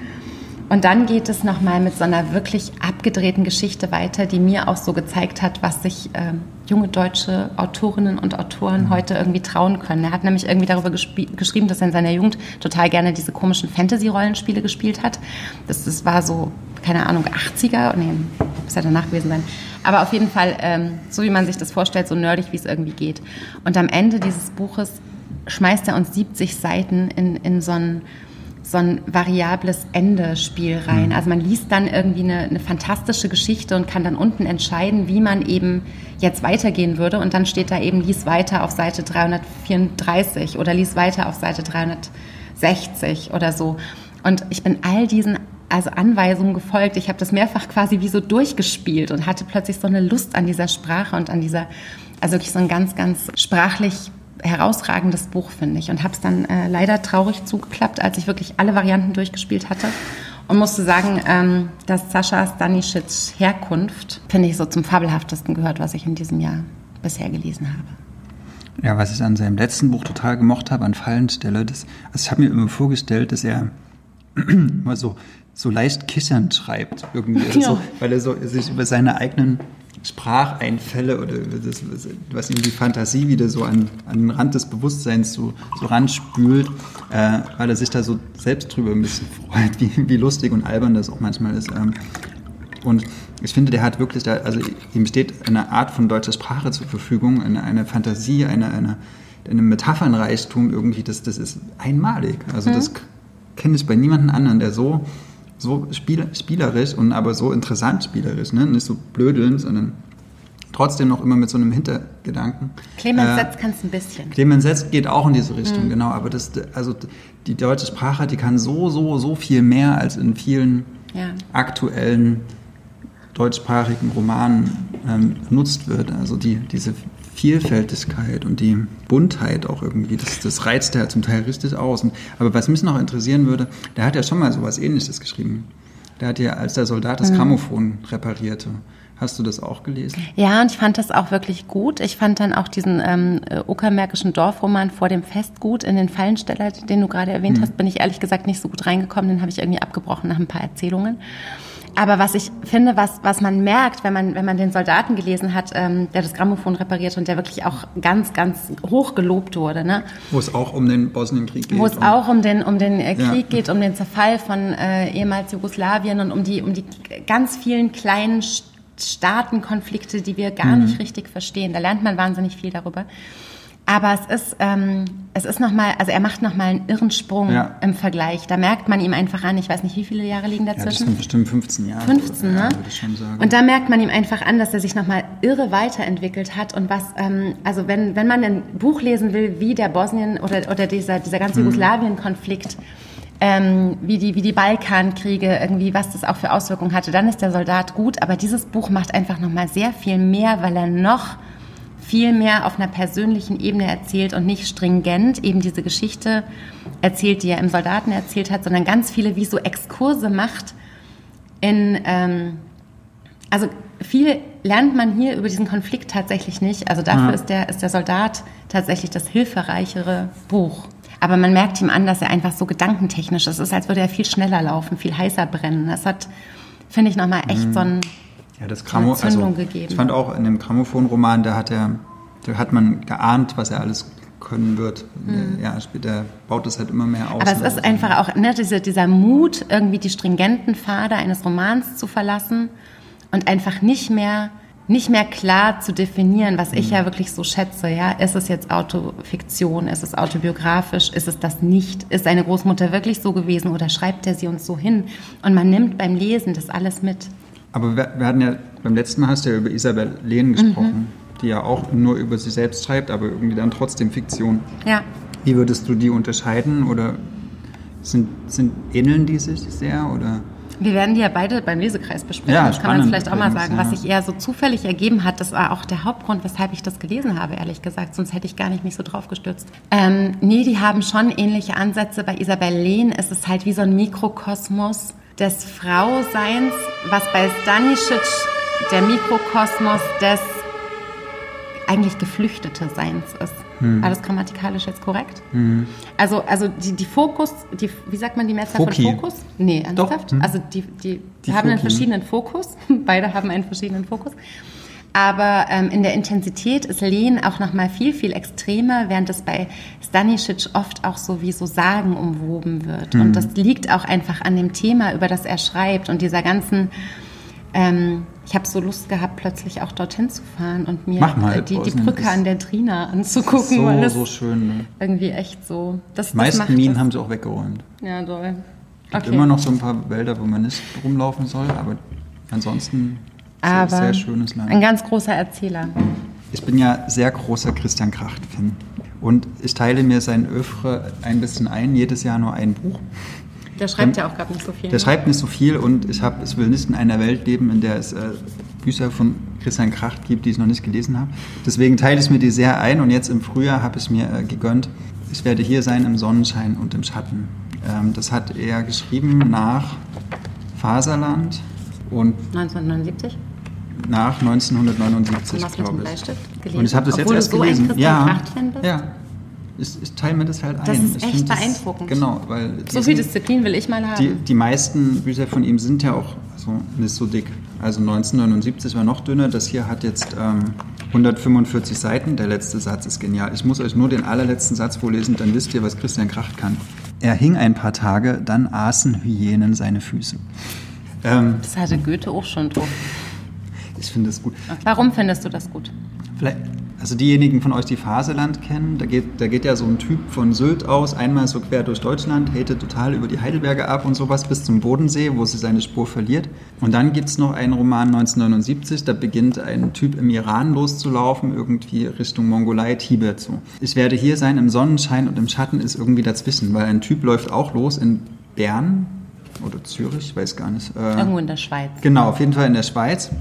Und dann geht es nochmal mit so einer wirklich abgedrehten Geschichte weiter, die mir auch so gezeigt hat, was sich äh, junge deutsche Autorinnen und Autoren mhm. heute irgendwie trauen können. Er hat nämlich irgendwie darüber geschrieben, dass er in seiner Jugend total gerne diese komischen Fantasy-Rollenspiele gespielt hat. Das, das war so, keine Ahnung, 80er, nee, muss ja danach gewesen sein. Aber auf jeden Fall, ähm, so wie man sich das vorstellt, so nerdig, wie es irgendwie geht. Und am Ende dieses Buches schmeißt er uns 70 Seiten in, in so ein so ein variables Ende-Spiel rein. Mhm. Also man liest dann irgendwie eine, eine, fantastische Geschichte und kann dann unten entscheiden, wie man eben jetzt weitergehen würde. Und dann steht da eben, lies weiter auf Seite 334 oder lies weiter auf Seite 360 oder so. Und ich bin all diesen also Anweisungen gefolgt. Ich habe das mehrfach quasi wie so durchgespielt und hatte plötzlich so eine Lust an dieser Sprache und an dieser, also wirklich so ein ganz, ganz sprachlich herausragendes Buch, finde ich. Und habe es dann äh, leider traurig zugeklappt, als ich wirklich alle Varianten durchgespielt hatte. Und musste sagen, ähm, dass Sascha Stanisics Herkunft, finde ich, so zum fabelhaftesten gehört, was ich in diesem Jahr bisher gelesen habe. Ja, was ich an seinem letzten Buch total gemocht habe, an Fallenstelle, das, also ich habe mir immer vorgestellt, dass er immer so, so leicht kissernd schreibt, irgendwie, ja. so, weil er so sich über seine eigenen Spracheinfälle oder das, was ihm die Fantasie wieder so an, an den Rand des Bewusstseins so, so ranspült, äh, weil er sich da so selbst drüber ein bisschen freut, wie, wie lustig und albern das auch manchmal ist. Ähm, und ich finde, der hat wirklich, da, also ihm steht eine Art von deutscher Sprache zur Verfügung, eine, eine Fantasie, eine, eine, eine Metaphernreichtum irgendwie, das, das ist einmalig. Also mhm. das kenne ich bei niemandem anderen, der so so spiel, spielerisch und aber so interessant spielerisch, ne? nicht so blödeln, sondern trotzdem noch immer mit so einem Hintergedanken. Clemens äh, Setz kann es ein bisschen. Clemens Setz geht auch in diese Richtung, mhm. genau. Aber das, also die deutsche Sprache, die kann so, so, so viel mehr als in vielen ja. aktuellen deutschsprachigen Romanen ähm, benutzt wird. Also die, diese Vielfältigkeit und die Buntheit auch irgendwie, das, das reizt er zum Teil richtig aus. Und, aber was mich noch interessieren würde, der hat ja schon mal sowas ähnliches geschrieben. Der hat ja, als der Soldat das mhm. Grammophon reparierte. Hast du das auch gelesen? Ja, und ich fand das auch wirklich gut. Ich fand dann auch diesen ähm, uckermärkischen Dorfroman vor dem Fest gut. In den Fallensteller, den du gerade erwähnt mhm. hast, bin ich ehrlich gesagt nicht so gut reingekommen. Den habe ich irgendwie abgebrochen nach ein paar Erzählungen. Aber was ich finde, was, was man merkt, wenn man, wenn man den Soldaten gelesen hat, ähm, der das Grammophon repariert und der wirklich auch ganz, ganz hoch gelobt wurde. Ne? Wo es auch um den Bosnienkrieg geht. Wo es auch um den, um den äh, Krieg ja. geht, um den Zerfall von äh, ehemals Jugoslawien und um die, um die ganz vielen kleinen Staatenkonflikte, die wir gar mhm. nicht richtig verstehen. Da lernt man wahnsinnig viel darüber. Aber es ist, ähm, es ist nochmal, also er macht nochmal einen irren Sprung ja. im Vergleich. Da merkt man ihm einfach an, ich weiß nicht, wie viele Jahre liegen dazwischen? Ja, das sind bestimmt 15 Jahre. 15, ne? Ja, würde ich schon sagen. Und da merkt man ihm einfach an, dass er sich nochmal irre weiterentwickelt hat und was, ähm, also wenn, wenn man ein Buch lesen will, wie der Bosnien oder, oder dieser, dieser ganze mhm. Jugoslawien-Konflikt, ähm, wie, die, wie die Balkankriege, irgendwie, was das auch für Auswirkungen hatte, dann ist der Soldat gut. Aber dieses Buch macht einfach nochmal sehr viel mehr, weil er noch viel mehr auf einer persönlichen Ebene erzählt und nicht stringent eben diese Geschichte erzählt, die er im Soldaten erzählt hat, sondern ganz viele wie so Exkurse macht in, ähm, also viel lernt man hier über diesen Konflikt tatsächlich nicht. Also dafür ja. ist, der, ist der Soldat tatsächlich das hilfreichere Buch. Aber man merkt ihm an, dass er einfach so gedankentechnisch ist. Es ist, als würde er viel schneller laufen, viel heißer brennen. Das hat, finde ich, nochmal echt mhm. so ein ja, das Gramo also, gegeben. Ich fand auch in dem Grammophon-Roman, da hat er, da hat man geahnt, was er alles können wird. Mhm. Ja, später baut es halt immer mehr aus. Aber es ist einfach auch ne, dieser, dieser Mut, irgendwie die stringenten Pfade eines Romans zu verlassen und einfach nicht mehr nicht mehr klar zu definieren, was ich mhm. ja wirklich so schätze. Ja, ist es jetzt Autofiktion? Ist es autobiografisch? Ist es das nicht? Ist seine Großmutter wirklich so gewesen oder schreibt er sie uns so hin? Und man nimmt beim Lesen das alles mit. Aber wir, wir hatten ja beim letzten Mal hast du ja über Isabel Lehn gesprochen, mhm. die ja auch nur über sie selbst schreibt, aber irgendwie dann trotzdem Fiktion. Ja. Wie würdest du die unterscheiden oder sind, sind ähneln die sich sehr oder? Wir werden die ja beide beim Lesekreis besprechen. Ja, das kann man vielleicht auch mal sagen. Ja. Was sich eher so zufällig ergeben hat, das war auch der Hauptgrund, weshalb ich das gelesen habe, ehrlich gesagt. Sonst hätte ich gar nicht mich so drauf gestürzt. Ähm, nee, die haben schon ähnliche Ansätze. Bei Isabel Lehn ist es halt wie so ein Mikrokosmos des Frauseins, was bei Stanisic der Mikrokosmos des eigentlich geflüchtete Seins ist. Hm. War das grammatikalisch jetzt korrekt? Hm. Also, also die, die Fokus, die, wie sagt man die Mehrzahl von Fokus? Nee, ernsthaft? Hm. Also die, die, die haben Foki. einen verschiedenen Fokus. Beide haben einen verschiedenen Fokus. Aber ähm, in der Intensität ist Lehn auch noch mal viel, viel extremer, während es bei Stanisic oft auch so wie so Sagen umwoben wird. Mhm. Und das liegt auch einfach an dem Thema, über das er schreibt und dieser ganzen ähm, ich habe so Lust gehabt, plötzlich auch dorthin zu fahren und mir mal, die, die Brücke an der Drina anzugucken. So, das so schön. Ne? Irgendwie echt so. Das, die meisten Minen das. haben sie auch weggeräumt. Ja, toll. Es gibt okay. immer noch so ein paar Wälder, wo man nicht rumlaufen soll, aber ansonsten aber sehr, sehr schönes Land. Ein ganz großer Erzähler. Ich bin ja sehr großer Christian Kracht-Fan. Und ich teile mir sein Öffre ein bisschen ein, jedes Jahr nur ein Buch. Der schreibt ja auch gerade nicht so viel. Der ne? schreibt nicht so viel und ich, hab, ich will nicht in einer Welt leben, in der es äh, Bücher von Christian Kracht gibt, die ich noch nicht gelesen habe. Deswegen teile ich mir die sehr ein und jetzt im Frühjahr habe ich mir äh, gegönnt, ich werde hier sein im Sonnenschein und im Schatten. Ähm, das hat er geschrieben nach Faserland und 1979? Nach 1979, glaube ich. Und ich habe das Obwohl jetzt erst so gelesen. Ja, ja, ich, ich teile mir das halt ein. Das ist ich echt beeindruckend. Das, genau, weil so viel Disziplin will ich mal haben. Die, die meisten Bücher von ihm sind ja auch so, nicht so dick. Also 1979 war noch dünner. Das hier hat jetzt ähm, 145 Seiten. Der letzte Satz ist genial. Ich muss euch nur den allerletzten Satz vorlesen, dann wisst ihr, was Christian Kracht kann. Er hing ein paar Tage, dann aßen Hyänen seine Füße. Ähm, das hatte Goethe auch schon drauf. Ich finde das gut. Warum findest du das gut? Vielleicht, also diejenigen von euch, die Faseland kennen, da geht, da geht ja so ein Typ von Sylt aus, einmal so quer durch Deutschland, hatet total über die Heidelberger ab und sowas bis zum Bodensee, wo sie seine Spur verliert. Und dann gibt es noch einen Roman 1979, da beginnt ein Typ im Iran loszulaufen, irgendwie Richtung Mongolei, Tibet so. Ich werde hier sein im Sonnenschein und im Schatten ist irgendwie dazwischen, weil ein Typ läuft auch los in Bern oder Zürich, weiß gar nicht. Äh, Irgendwo in der Schweiz. Genau, auf jeden Fall in der Schweiz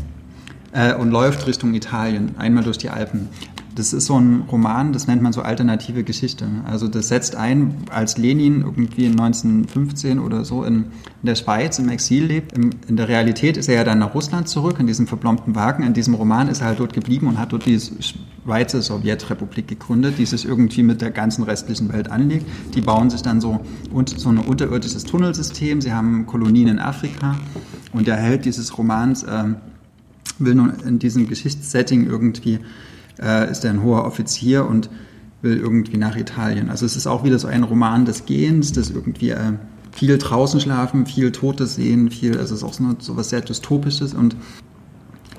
äh, und läuft Richtung Italien, einmal durch die Alpen. Das ist so ein Roman, das nennt man so alternative Geschichte. Also das setzt ein, als Lenin irgendwie in 1915 oder so in, in der Schweiz im Exil lebt. Im, in der Realität ist er ja dann nach Russland zurück, in diesem verplombten Wagen. In diesem Roman ist er halt dort geblieben und hat dort die Schweizer Sowjetrepublik gegründet, die sich irgendwie mit der ganzen restlichen Welt anlegt. Die bauen sich dann so, so ein unterirdisches Tunnelsystem. Sie haben Kolonien in Afrika und der Held dieses Romans äh, will nun in diesem Geschichtssetting irgendwie äh, ist er ein hoher Offizier und will irgendwie nach Italien. Also es ist auch wieder so ein Roman des Gehens, des irgendwie äh, viel draußen schlafen, viel Totes sehen, viel, also es ist auch so, so was sehr Dystopisches und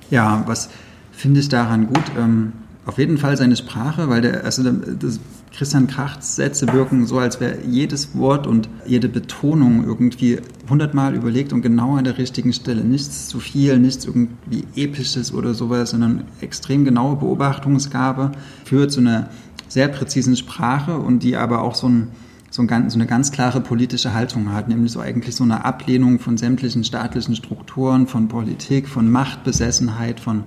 ja, was finde ich daran gut? Ähm, auf jeden Fall seine Sprache, weil der, also das, Christian Krachts Sätze wirken so, als wäre jedes Wort und jede Betonung irgendwie hundertmal überlegt und genau an der richtigen Stelle. Nichts zu viel, nichts irgendwie Episches oder sowas, sondern extrem genaue Beobachtungsgabe führt zu einer sehr präzisen Sprache und die aber auch so, ein, so, ein, so eine ganz klare politische Haltung hat, nämlich so eigentlich so eine Ablehnung von sämtlichen staatlichen Strukturen, von Politik, von Machtbesessenheit, von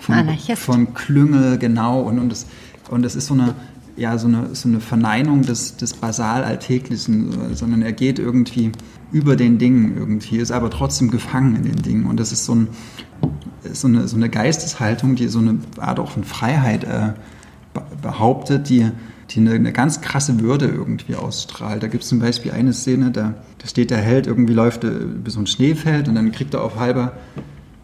von, Anarchist. von Klüngel, genau. Und, und, es, und es ist so eine, ja, so eine, so eine Verneinung des, des Basal-Alltäglichen, sondern er geht irgendwie über den Dingen irgendwie, ist aber trotzdem gefangen in den Dingen. Und das ist so, ein, so, eine, so eine Geisteshaltung, die so eine Art auch von Freiheit äh, behauptet, die, die eine, eine, ganz krasse Würde irgendwie ausstrahlt. Da gibt es zum Beispiel eine Szene, da, da steht der Held, irgendwie läuft über so ein Schneefeld und dann kriegt er auf halber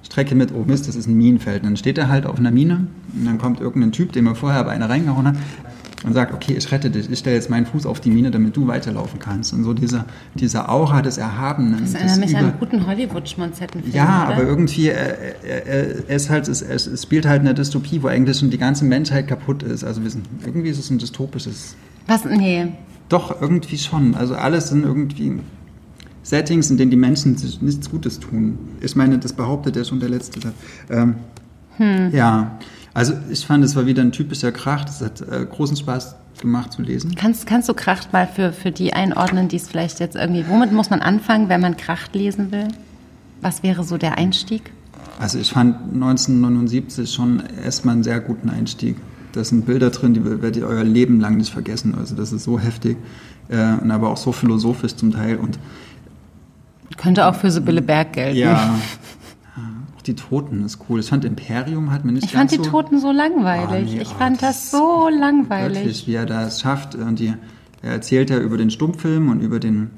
Strecke mit, oh Mist, das ist ein Minenfeld. Und dann steht er halt auf einer Mine und dann kommt irgendein Typ, dem er vorher bei einer reingehauen hat und sagt, okay, ich rette dich, ich stelle jetzt meinen Fuß auf die Mine, damit du weiterlaufen kannst. Und so diese, diese Aura des Erhabenen. Das erinnert mich an einen guten Hollywood-Schmonzettenfilm. Ja, oder? aber irgendwie, er, er, er, ist halt, es, es spielt halt in der Dystopie, wo eigentlich schon die ganze Menschheit kaputt ist. Also wir sind, irgendwie ist es ein dystopisches... Was? Nee. Doch, irgendwie schon. Also alles sind irgendwie Settings, in denen die Menschen sich nichts Gutes tun. Ich meine, das behauptet ja schon der letzte. Ähm, hm. Ja, also ich fand, es war wieder ein typischer Krach. Es hat äh, großen Spaß gemacht zu lesen. Kannst, kannst du Kracht mal für, für die einordnen, die es vielleicht jetzt irgendwie, womit muss man anfangen, wenn man Kracht lesen will? Was wäre so der Einstieg? Also ich fand 1979 schon erstmal einen sehr guten Einstieg. Da sind Bilder drin, die werdet ihr euer Leben lang nicht vergessen. Also das ist so heftig äh, und aber auch so philosophisch zum Teil. Und könnte auch für Sibylle Berg gelten. Ja. Die Toten ist cool. Ich fand Imperium hat mir nicht Ich fand die so Toten so langweilig. Oh, nee, ich oh, fand das, das so langweilig. Wirklich, wie er das schafft. Und die, er erzählt ja über den Stummfilm und über den.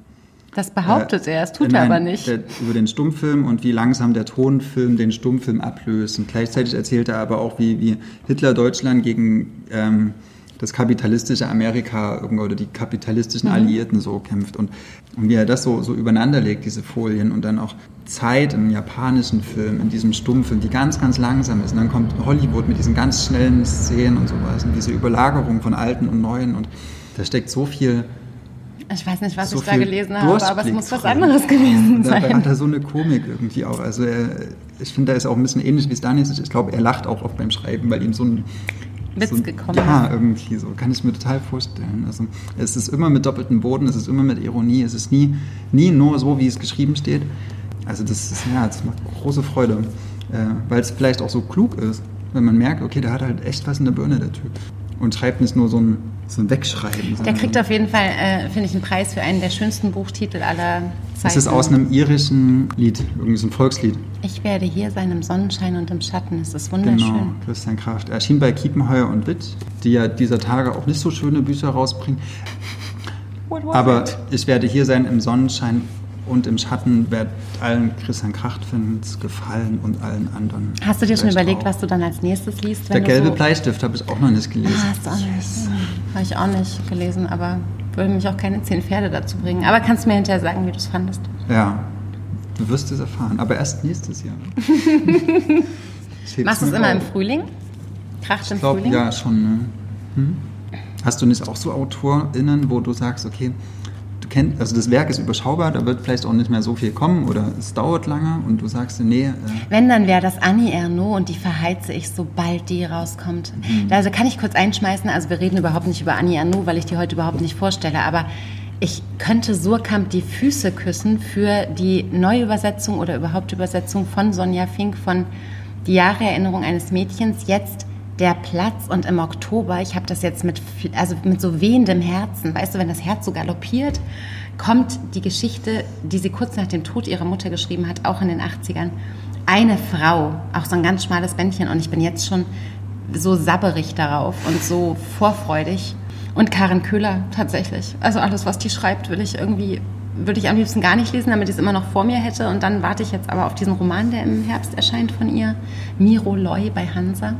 Das behauptet äh, er, es tut er aber nicht. Der, über den Stummfilm und wie langsam der Tonfilm den Stummfilm ablöst. Und gleichzeitig erzählt er aber auch, wie, wie Hitler Deutschland gegen ähm, das kapitalistische Amerika oder die kapitalistischen mhm. Alliierten so kämpft und, und wie er das so, so übereinander legt, diese Folien und dann auch Zeit im japanischen Film, in diesem Stummfilm, die ganz, ganz langsam ist und dann kommt Hollywood mit diesen ganz schnellen Szenen und sowas und diese Überlagerung von alten und neuen und da steckt so viel ich weiß nicht, was so ich da gelesen habe, aber es muss was anderes gewesen sein. Dabei hat er so eine Komik irgendwie auch. Also er, ich finde, er ist auch ein bisschen ähnlich wie Stanis. Ich glaube, er lacht auch oft beim Schreiben, weil ihm so ein Witz so, gekommen Ja, irgendwie so. Kann ich mir total vorstellen. Also es ist immer mit doppeltem Boden, es ist immer mit Ironie, es ist nie, nie nur so, wie es geschrieben steht. Also das ist, ja, das macht große Freude. Äh, weil es vielleicht auch so klug ist, wenn man merkt, okay, der hat halt echt was in der Birne, der Typ. Und schreibt nicht nur so ein so ein Wegschreiben. Der kriegt auf jeden Fall, äh, finde ich, einen Preis für einen der schönsten Buchtitel aller Zeiten. Das ist aus einem irischen Lied, irgendwie so ein Volkslied. Ich werde hier sein im Sonnenschein und im Schatten. Es ist wunderschön. Genau, Christian Kraft. Er erschien bei Kiepenheuer und Witt, die ja dieser Tage auch nicht so schöne Bücher rausbringen. Aber it? ich werde hier sein im Sonnenschein und im Schatten wird allen Christian Krachtfans gefallen und allen anderen. Hast du dir schon überlegt, auch. was du dann als nächstes liest? Der gelbe so Bleistift habe ich auch noch nicht gelesen. Ah, hast du auch yes. nicht. Habe ich auch nicht gelesen, aber würde mich auch keine zehn Pferde dazu bringen. Aber kannst du mir hinterher sagen, wie du es fandest? Ja, du wirst es erfahren, aber erst nächstes Jahr. Machst du es immer auf. im Frühling? Kracht im glaub, Frühling? Ja, schon. Ne? Hm? Hast du nicht auch so AutorInnen, wo du sagst, okay, du kennst, also das Werk ist überschaubar, da wird vielleicht auch nicht mehr so viel kommen oder es dauert lange und du sagst, nee. Äh Wenn, dann wäre das Annie Ernaux und die verheize ich, sobald die rauskommt. Mhm. Also kann ich kurz einschmeißen, also wir reden überhaupt nicht über Annie Ernaux, weil ich die heute überhaupt nicht vorstelle, aber ich könnte Surkamp die Füße küssen für die Neuübersetzung oder überhaupt Übersetzung von Sonja Fink von Die Jahre Erinnerung eines Mädchens jetzt der Platz und im Oktober, ich habe das jetzt mit, also mit so wehendem Herzen, weißt du, wenn das Herz so galoppiert, kommt die Geschichte, die sie kurz nach dem Tod ihrer Mutter geschrieben hat, auch in den 80ern. Eine Frau, auch so ein ganz schmales Bändchen und ich bin jetzt schon so sabberig darauf und so vorfreudig. Und Karin Köhler tatsächlich. Also alles, was die schreibt, will ich irgendwie, würde ich am liebsten gar nicht lesen, damit ich es immer noch vor mir hätte. Und dann warte ich jetzt aber auf diesen Roman, der im Herbst erscheint von ihr. Miro Loy bei Hansa.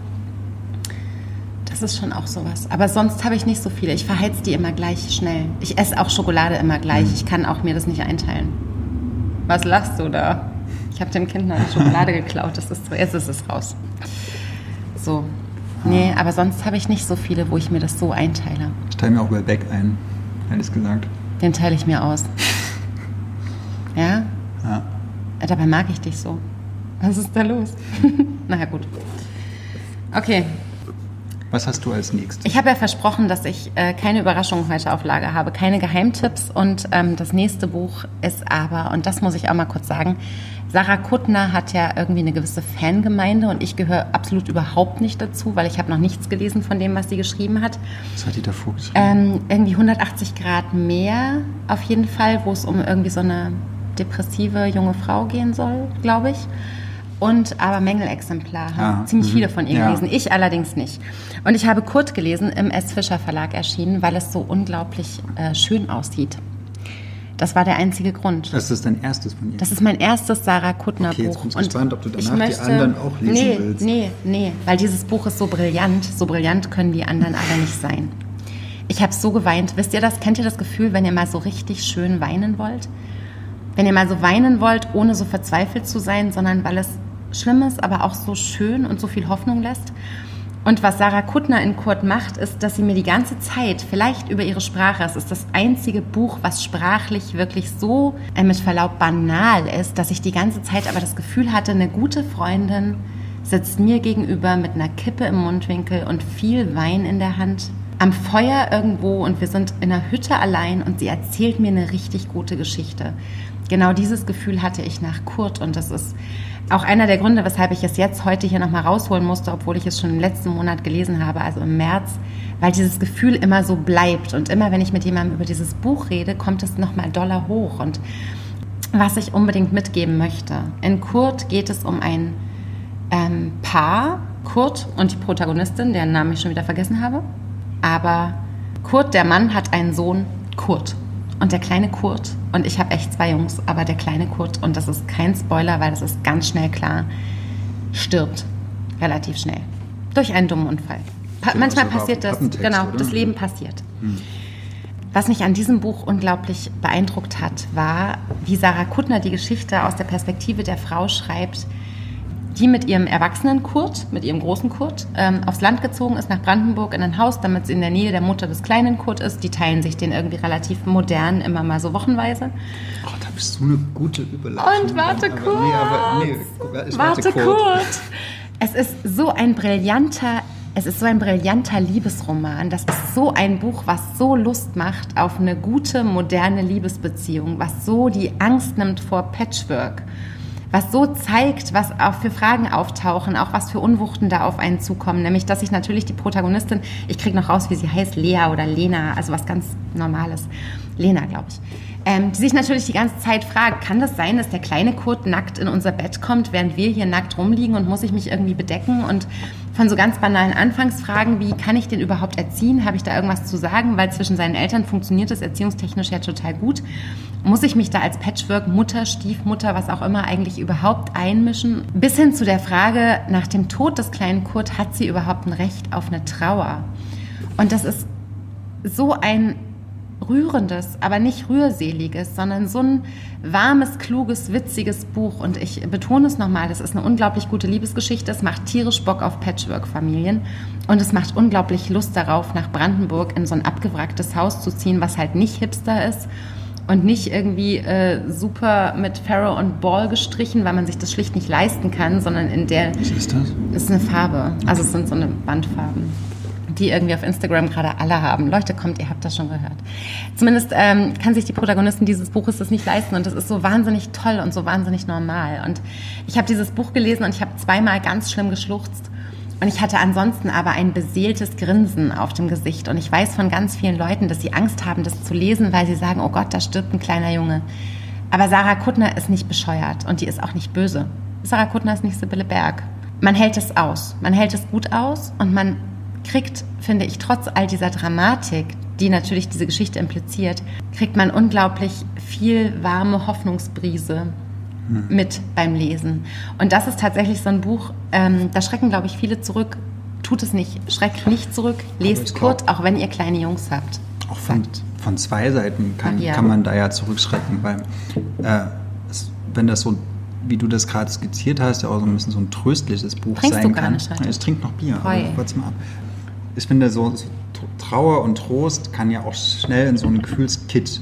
Das ist schon auch sowas. Aber sonst habe ich nicht so viele. Ich verheiz die immer gleich schnell. Ich esse auch Schokolade immer gleich. Mhm. Ich kann auch mir das nicht einteilen. Was lachst du da? Ich habe dem Kind noch eine Schokolade geklaut. Das ist, jetzt ist es raus. So. Nee, aber sonst habe ich nicht so viele, wo ich mir das so einteile. Ich teile mir auch bei Beck ein, ehrlich gesagt. Den teile ich mir aus. Ja? Ja. Dabei mag ich dich so. Was ist da los? naja, gut. Okay, Was hast du als nächstes? Ich habe ja versprochen, dass ich äh, keine Überraschungen heute auf Lager habe, keine Geheimtipps. Und ähm, das nächste Buch ist aber, und das muss ich auch mal kurz sagen, Sarah Kuttner hat ja irgendwie eine gewisse Fangemeinde und ich gehöre absolut überhaupt nicht dazu, weil ich habe noch nichts gelesen von dem, was sie geschrieben hat. Was hat die davor geschrieben? Ähm, irgendwie 180 Grad mehr auf jeden Fall, wo es um irgendwie so eine depressive junge Frau gehen soll, glaube ich und aber Mängelexemplare. Ah, Ziemlich viele von ihr ja. gelesen. Ich allerdings nicht. Und ich habe Kurt gelesen, im S. Fischer Verlag erschienen, weil es so unglaublich äh, schön aussieht. Das war der einzige Grund. Das ist dein erstes von ihr? Das ist mein erstes Sarah Kuttner okay, Buch. Jetzt bin ich gespannt, ob du danach möchte, die anderen auch lesen nee, willst. Nee, nee, weil dieses Buch ist so brillant. So brillant können die anderen alle nicht sein. Ich habe so geweint. Wisst ihr das? Kennt ihr das Gefühl, wenn ihr mal so richtig schön weinen wollt? Wenn ihr mal so weinen wollt, ohne so verzweifelt zu sein, sondern weil es Schlimmes, aber auch so schön und so viel Hoffnung lässt. Und was Sarah Kuttner in Kurt macht, ist, dass sie mir die ganze Zeit, vielleicht über ihre Sprache, es ist das einzige Buch, was sprachlich wirklich so äh, mit Verlaub banal ist, dass ich die ganze Zeit aber das Gefühl hatte, eine gute Freundin sitzt mir gegenüber mit einer Kippe im Mundwinkel und viel Wein in der Hand am Feuer irgendwo und wir sind in einer Hütte allein und sie erzählt mir eine richtig gute Geschichte. Genau dieses Gefühl hatte ich nach Kurt und das ist auch einer der Gründe, weshalb ich es jetzt heute hier nochmal rausholen musste, obwohl ich es schon im letzten Monat gelesen habe, also im März, weil dieses Gefühl immer so bleibt. Und immer, wenn ich mit jemandem über dieses Buch rede, kommt es nochmal doller hoch. Und was ich unbedingt mitgeben möchte. In Kurt geht es um ein ähm, Paar, Kurt und die Protagonistin, deren Namen ich schon wieder vergessen habe. Aber Kurt, der Mann, hat einen Sohn, Kurt. Und der kleine Kurt, und ich habe echt zwei Jungs, aber der kleine Kurt, und das ist kein Spoiler, weil das ist ganz schnell klar, stirbt relativ schnell durch einen dummen Unfall. Pa manchmal passiert das, genau, oder? das Leben passiert. Hm. Was mich an diesem Buch unglaublich beeindruckt hat, war, wie Sarah Kuttner die Geschichte aus der Perspektive der Frau schreibt, die mit ihrem erwachsenen Kurt, mit ihrem großen Kurt, ähm, aufs Land gezogen ist, nach Brandenburg in ein Haus, damit sie in der Nähe der Mutter des kleinen Kurt ist. Die teilen sich den irgendwie relativ modern, immer mal so wochenweise. Oh, da bist du eine gute Überleitung. Und warte aber, kurz. Nee, aber, nee, warte, warte kurz. Es ist so ein brillanter es ist so ein brillanter Liebesroman. Das ist so ein Buch, was so Lust macht auf eine gute, moderne Liebesbeziehung, was so die Angst nimmt vor Patchwork was so zeigt, was auch für Fragen auftauchen, auch was für Unwuchten da auf einen zukommen. Nämlich, dass sich natürlich die Protagonistin, ich kriege noch raus, wie sie heißt, Lea oder Lena, also was ganz Normales. Lena, glaube ich. Ähm, die sich natürlich die ganze Zeit fragt, kann das sein, dass der kleine Kurt nackt in unser Bett kommt, während wir hier nackt rumliegen und muss ich mich irgendwie bedecken? Und von so ganz banalen Anfangsfragen, wie kann ich den überhaupt erziehen? Habe ich da irgendwas zu sagen? Weil zwischen seinen Eltern funktioniert es erziehungstechnisch ja total gut. Muss ich mich da als Patchwork-Mutter, Stiefmutter, was auch immer eigentlich überhaupt einmischen? Bis hin zu der Frage, nach dem Tod des kleinen Kurt, hat sie überhaupt ein Recht auf eine Trauer? Und das ist so ein rührendes, aber nicht rührseliges, sondern so ein warmes, kluges, witziges Buch. Und ich betone es nochmal, das ist eine unglaublich gute Liebesgeschichte. Es macht tierisch Bock auf Patchwork-Familien. Und es macht unglaublich Lust darauf, nach Brandenburg in so ein abgewracktes Haus zu ziehen, was halt nicht hipster ist und nicht irgendwie äh, super mit Farrow und Ball gestrichen, weil man sich das schlicht nicht leisten kann, sondern in der... Was ist das? Ist eine Farbe. Also es sind so eine Bandfarben die irgendwie auf Instagram gerade alle haben. Leute, kommt, ihr habt das schon gehört. Zumindest ähm, kann sich die Protagonistin dieses Buches das nicht leisten und das ist so wahnsinnig toll und so wahnsinnig normal. Und ich habe dieses Buch gelesen und ich habe zweimal ganz schlimm geschluchzt. Und ich hatte ansonsten aber ein beseeltes Grinsen auf dem Gesicht. Und ich weiß von ganz vielen Leuten, dass sie Angst haben, das zu lesen, weil sie sagen, oh Gott, da stirbt ein kleiner Junge. Aber Sarah Kuttner ist nicht bescheuert und die ist auch nicht böse. Sarah Kuttner ist nicht Sibylle Berg. Man hält es aus. Man hält es gut aus und man kriegt, finde ich, trotz all dieser Dramatik, die natürlich diese Geschichte impliziert, kriegt man unglaublich viel warme Hoffnungsbrise mit beim Lesen. Und das ist tatsächlich so ein Buch, ähm, da schrecken, glaube ich, viele zurück. Tut es nicht, schreckt nicht zurück, lest kurz, auch wenn ihr kleine Jungs habt. Auch von, von zwei Seiten kann, ja. kann man da ja zurückschrecken, weil äh, es, wenn das so wie du das gerade skizziert hast, ja auch so ein bisschen so ein tröstliches Buch Trinkst sein du gar kann. Nicht, es trinkt noch Bier. Also, mal ab ich finde, so, so, Trauer und Trost kann ja auch schnell in so einen Gefühlskit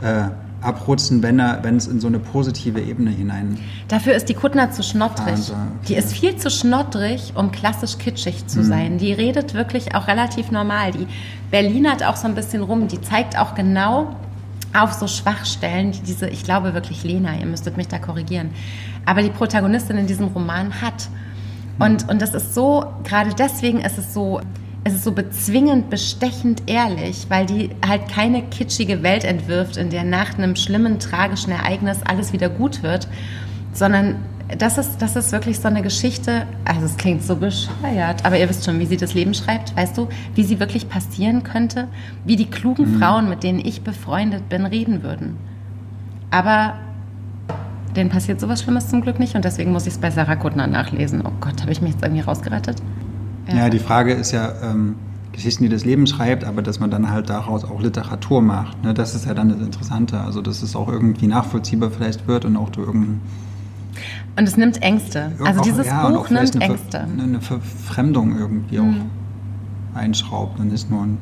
äh, abrutschen, wenn, er, wenn es in so eine positive Ebene hinein. Dafür ist die Kuttner zu schnottrig. Also, okay. Die ist viel zu schnottrig, um klassisch kitschig zu sein. Die redet wirklich auch relativ normal. Die Berlinert auch so ein bisschen rum. Die zeigt auch genau auf so Schwachstellen, die diese, ich glaube wirklich Lena, ihr müsstet mich da korrigieren, aber die Protagonistin in diesem Roman hat. Und, und das ist so, gerade deswegen ist es so es ist so bezwingend, bestechend ehrlich, weil die halt keine kitschige Welt entwirft, in der nach einem schlimmen, tragischen Ereignis alles wieder gut wird, sondern das ist, das ist wirklich so eine Geschichte, also es klingt so bescheuert, aber ihr wisst schon, wie sie das Leben schreibt, weißt du, wie sie wirklich passieren könnte, wie die klugen mhm. Frauen, mit denen ich befreundet bin, reden würden. Aber denen passiert sowas Schlimmes zum Glück nicht und deswegen muss ich es bei Sarah Kuttner nachlesen. Oh Gott, habe ich mich jetzt irgendwie rausgerettet? Ja, die Frage ist ja, ähm, Geschichten, die das Leben schreibt, aber dass man dann halt daraus auch Literatur macht. Ne? Das ist ja dann das Interessante. Also, dass es auch irgendwie nachvollziehbar vielleicht wird und auch du irgendein. Und es nimmt Ängste. Also, auch, dieses ja, Buch nimmt eine Ängste. Ver, eine Verfremdung irgendwie mhm. auch einschraubt und nicht nur ein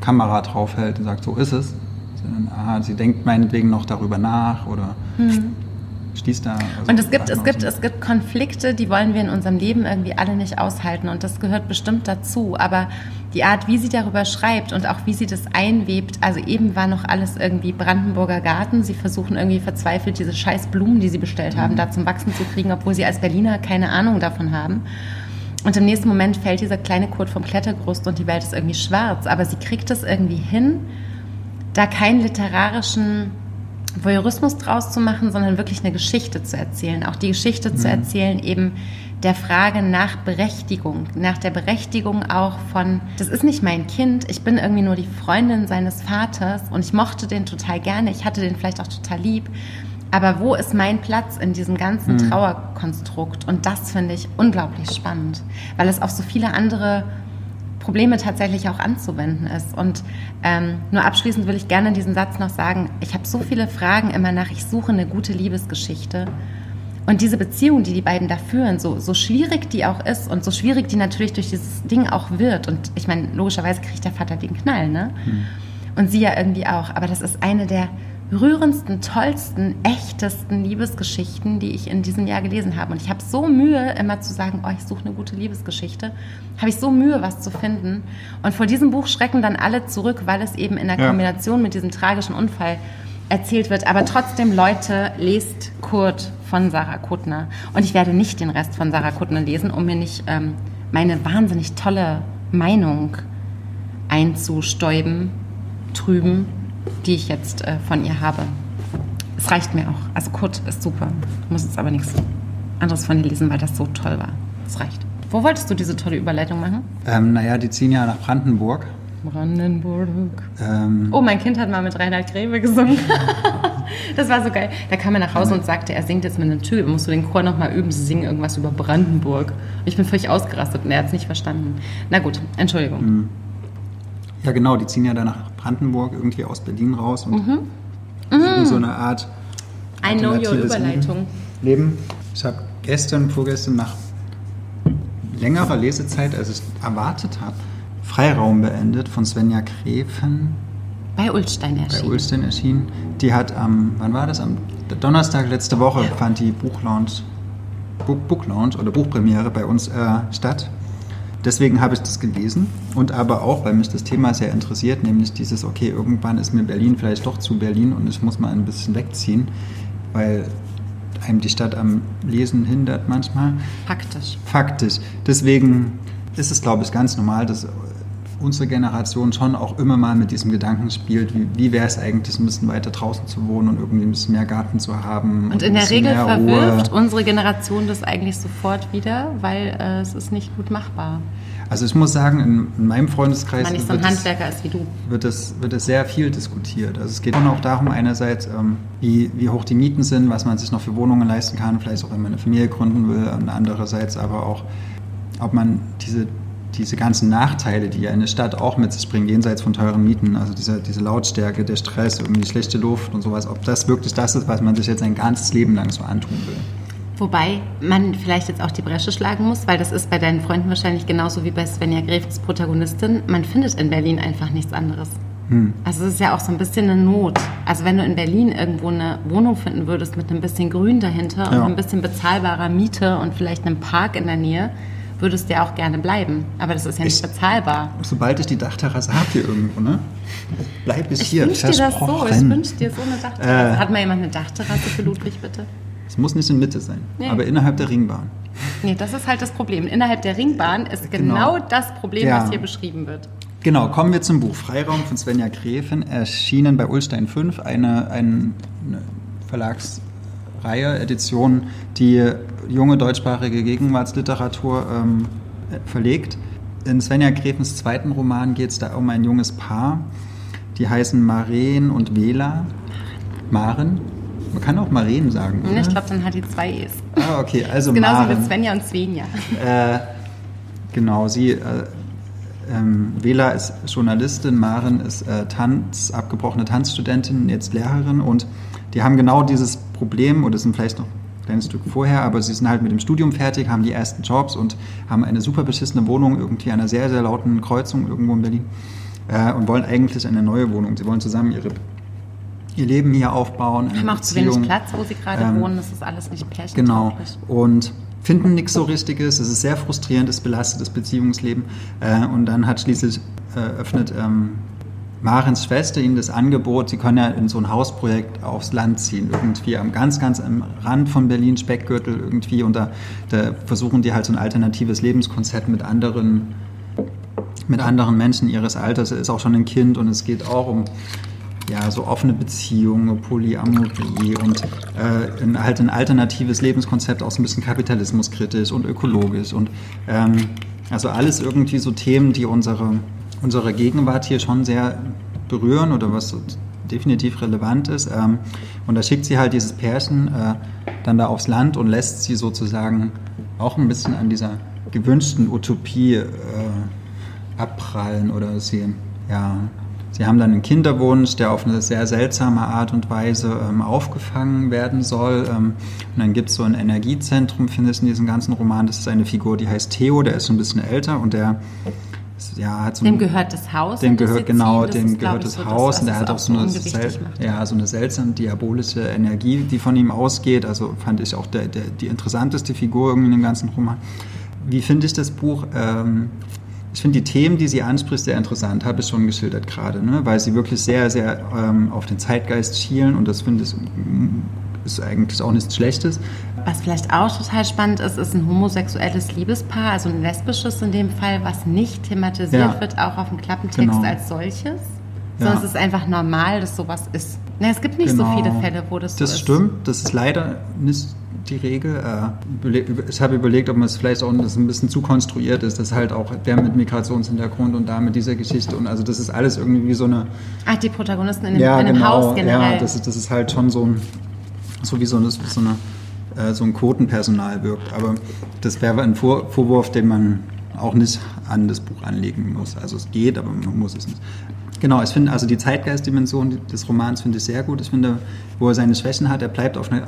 Kamera draufhält und sagt, so ist es. Sondern, aha, sie denkt meinetwegen noch darüber nach oder. Mhm schließt da. Also und es gibt, es gibt, es gibt Konflikte, die wollen wir in unserem Leben irgendwie alle nicht aushalten und das gehört bestimmt dazu. Aber die Art, wie sie darüber schreibt und auch wie sie das einwebt, also eben war noch alles irgendwie Brandenburger Garten. Sie versuchen irgendwie verzweifelt diese scheiß Blumen, die sie bestellt haben, mhm. da zum Wachsen zu kriegen, obwohl sie als Berliner keine Ahnung davon haben. Und im nächsten Moment fällt dieser kleine Kurt vom Klettergerüst und die Welt ist irgendwie schwarz. Aber sie kriegt es irgendwie hin, da keinen literarischen Voyeurismus draus zu machen, sondern wirklich eine Geschichte zu erzählen. Auch die Geschichte mhm. zu erzählen eben der Frage nach Berechtigung, nach der Berechtigung auch von, das ist nicht mein Kind, ich bin irgendwie nur die Freundin seines Vaters und ich mochte den total gerne, ich hatte den vielleicht auch total lieb, aber wo ist mein Platz in diesem ganzen mhm. Trauerkonstrukt? Und das finde ich unglaublich spannend, weil es auf so viele andere Probleme tatsächlich auch anzuwenden ist. Und ähm, nur abschließend will ich gerne diesen Satz noch sagen, ich habe so viele Fragen immer nach, ich suche eine gute Liebesgeschichte. Und diese Beziehung, die die beiden da führen, so, so schwierig die auch ist und so schwierig die natürlich durch dieses Ding auch wird. Und ich meine, logischerweise kriegt der Vater den Knall, ne? Hm. Und sie ja irgendwie auch. Aber das ist eine der rührendsten, tollsten, echtesten Liebesgeschichten, die ich in diesem Jahr gelesen habe. Und ich habe so Mühe, immer zu sagen, oh, ich suche eine gute Liebesgeschichte. Habe ich so Mühe, was zu finden. Und vor diesem Buch schrecken dann alle zurück, weil es eben in der ja. Kombination mit diesem tragischen Unfall erzählt wird. Aber trotzdem, Leute, lest Kurt von Sarah Kuttner. Und ich werde nicht den Rest von Sarah Kuttner lesen, um mir nicht ähm, meine wahnsinnig tolle Meinung einzustäuben, trüben die ich jetzt äh, von ihr habe. Es reicht mir auch. Also Kurt ist super. Ich muss jetzt aber nichts anderes von ihr lesen, weil das so toll war. Es reicht. Wo wolltest du diese tolle Überleitung machen? Ähm, naja, die ziehen ja nach Brandenburg. Brandenburg. Ähm, oh, mein Kind hat mal mit Reinhard Grebe gesungen. das war so geil. Da kam er nach Hause und sagte, er singt jetzt mit einem Typ. Musst du den Chor nochmal üben? Sie singen irgendwas über Brandenburg. Ich bin völlig ausgerastet und er hat es nicht verstanden. Na gut, Entschuldigung. Mhm. Ja, genau, die ziehen ja dann nach Brandenburg, irgendwie aus Berlin raus und mhm. Mhm. so eine Art. I know your Überleitung. Leben. Ich habe gestern, vorgestern nach längerer Lesezeit, als ich erwartet habe, Freiraum beendet von Svenja Krefen. Bei Ulstein erschienen. Bei Ulstein erschienen. Die hat am, wann war das? Am Donnerstag letzte Woche ja. fand die Buchlaunch, Book, Book Launch oder Buchpremiere bei uns äh, statt. Deswegen habe ich das gelesen und aber auch, weil mich das Thema sehr interessiert, nämlich dieses, okay, irgendwann ist mir Berlin vielleicht doch zu Berlin und ich muss mal ein bisschen wegziehen, weil einem die Stadt am Lesen hindert manchmal. Faktisch. Faktisch. Deswegen ist es, glaube ich, ganz normal, dass unsere Generation schon auch immer mal mit diesem Gedanken spielt, wie, wie wäre es eigentlich, ein bisschen weiter draußen zu wohnen und irgendwie ein bisschen mehr Garten zu haben. Und, und in der Regel verwirft Ruhe. unsere Generation das eigentlich sofort wieder, weil äh, es ist nicht gut machbar. Also ich muss sagen, in, in meinem Freundeskreis so wie du. Wird es, wird es sehr viel diskutiert. Also es geht auch darum, einerseits, ähm, wie, wie hoch die Mieten sind, was man sich noch für Wohnungen leisten kann, vielleicht auch wenn man eine Familie gründen will, und andererseits aber auch, ob man diese diese ganzen Nachteile, die ja eine Stadt auch mit sich bringt, jenseits von teuren Mieten, also diese, diese Lautstärke, der Stress, irgendwie die schlechte Luft und sowas, ob das wirklich das ist, was man sich jetzt ein ganzes Leben lang so antun will. Wobei man vielleicht jetzt auch die Bresche schlagen muss, weil das ist bei deinen Freunden wahrscheinlich genauso wie bei Svenja Grefens Protagonistin. Man findet in Berlin einfach nichts anderes. Hm. Also es ist ja auch so ein bisschen eine Not. Also wenn du in Berlin irgendwo eine Wohnung finden würdest mit ein bisschen Grün dahinter ja. und ein bisschen bezahlbarer Miete und vielleicht einem Park in der Nähe, würdest du ja auch gerne bleiben. Aber das ist ja nicht ich, bezahlbar. Sobald ich die Dachterrasse habe hier irgendwo, ne? Bleib bis hier. Ich wünsche dir das so. Ich wünsche dir so eine Dachterrasse. Äh, Hat mal jemand eine Dachterrasse für Ludwig, bitte? Es muss nicht in Mitte sein, nee. aber innerhalb der Ringbahn. Nee, das ist halt das Problem. Innerhalb der Ringbahn ist genau, genau das Problem, ja. was hier beschrieben wird. Genau, kommen wir zum Buch Freiraum von Svenja Gräfin, erschienen bei Ulstein 5, eine, eine Verlagsreihe, Edition, die junge deutschsprachige Gegenwartsliteratur ähm, verlegt. In Svenja Gräfens zweiten Roman geht es da um ein junges Paar, die heißen Maren und Vela. Maren. Man kann auch Maren sagen. Oder? Ich glaube, dann hat die zwei E's. Ah, okay, also Genauso Maren. wie Svenja und Svenja. Äh, genau, sie... Äh, ähm, Vela ist Journalistin, Maren ist äh, Tanz, abgebrochene Tanzstudentin, jetzt Lehrerin und die haben genau dieses Problem, oder sind vielleicht noch kleines Stück vorher, aber sie sind halt mit dem Studium fertig, haben die ersten Jobs und haben eine super beschissene Wohnung irgendwie an einer sehr, sehr lauten Kreuzung irgendwo in Berlin äh, und wollen eigentlich eine neue Wohnung. Sie wollen zusammen ihre ihr Leben hier aufbauen. Haben auch zu wenig Platz, wo sie gerade ähm, wohnen. Das ist alles nicht pärchentauglich. Genau. Und finden nichts so Richtiges. Es ist sehr frustrierend, es belastet das Beziehungsleben. Äh, und dann hat schließlich äh, öffnet ähm, Marens Schwester ihnen das Angebot, sie können ja in so ein Hausprojekt aufs Land ziehen, irgendwie am ganz, ganz am Rand von Berlin, Speckgürtel irgendwie. Und da, da versuchen die halt so ein alternatives Lebenskonzept mit anderen, mit anderen Menschen ihres Alters. Er ist auch schon ein Kind und es geht auch um ja, so offene Beziehungen, Polyamorie und äh, ein, halt ein alternatives Lebenskonzept, auch so ein bisschen kapitalismuskritisch und ökologisch und ähm, also alles irgendwie so Themen, die unsere, unsere Gegenwart hier schon sehr berühren oder was definitiv relevant ist. Ähm, und da schickt sie halt dieses Pärchen äh, dann da aufs Land und lässt sie sozusagen auch ein bisschen an dieser gewünschten Utopie äh, abprallen oder sie, ja, Sie haben dann einen Kinderwunsch, der auf eine sehr seltsame Art und Weise ähm, aufgefangen werden soll. Ähm, und dann gibt es so ein Energiezentrum, findest du in diesem ganzen Roman. Das ist eine Figur, die heißt Theo, der ist schon ein bisschen älter und der ja, hat so dem gehört das Haus. Dem gehört genau, dem ist, gehört das Haus und der hat auch so eine, ja, so eine seltsam diabolische Energie, die von ihm ausgeht. Also fand ich auch der, der, die interessanteste Figur irgendwie in dem ganzen Roman. Wie finde ich das Buch? Ähm, ich finde die Themen, die sie anspricht, sehr interessant, habe ich schon geschildert gerade, ne? weil sie wirklich sehr, sehr ähm, auf den Zeitgeist schielen und das finde ich ist eigentlich auch nichts Schlechtes. Was vielleicht auch total spannend ist, ist ein homosexuelles Liebespaar, also ein lesbisches in dem Fall, was nicht thematisiert ja. wird, auch auf dem Klappentext genau. als solches. Sondern ja. es ist einfach normal, dass sowas ist. Na, es gibt nicht genau. so viele Fälle, wo das, das so ist. Das stimmt, das ist leider nicht die Regel. Äh, ich habe überlegt, ob man es vielleicht auch ein bisschen zu konstruiert ist, dass halt auch der mit Migrationshintergrund und da mit dieser Geschichte und also das ist alles irgendwie wie so eine. Ach, die Protagonisten in dem, ja, in dem genau, Haus generell. Ja, das ist, das ist halt schon so ein, so wie so, eine, so, eine, äh, so ein Quotenpersonal wirkt. Aber das wäre ein Vor Vorwurf, den man auch nicht an das Buch anlegen muss. Also es geht, aber man muss es nicht. Genau, ich finde also die Zeitgeistdimension des Romans finde ich sehr gut. Ich finde, wo er seine Schwächen hat, er bleibt auf eine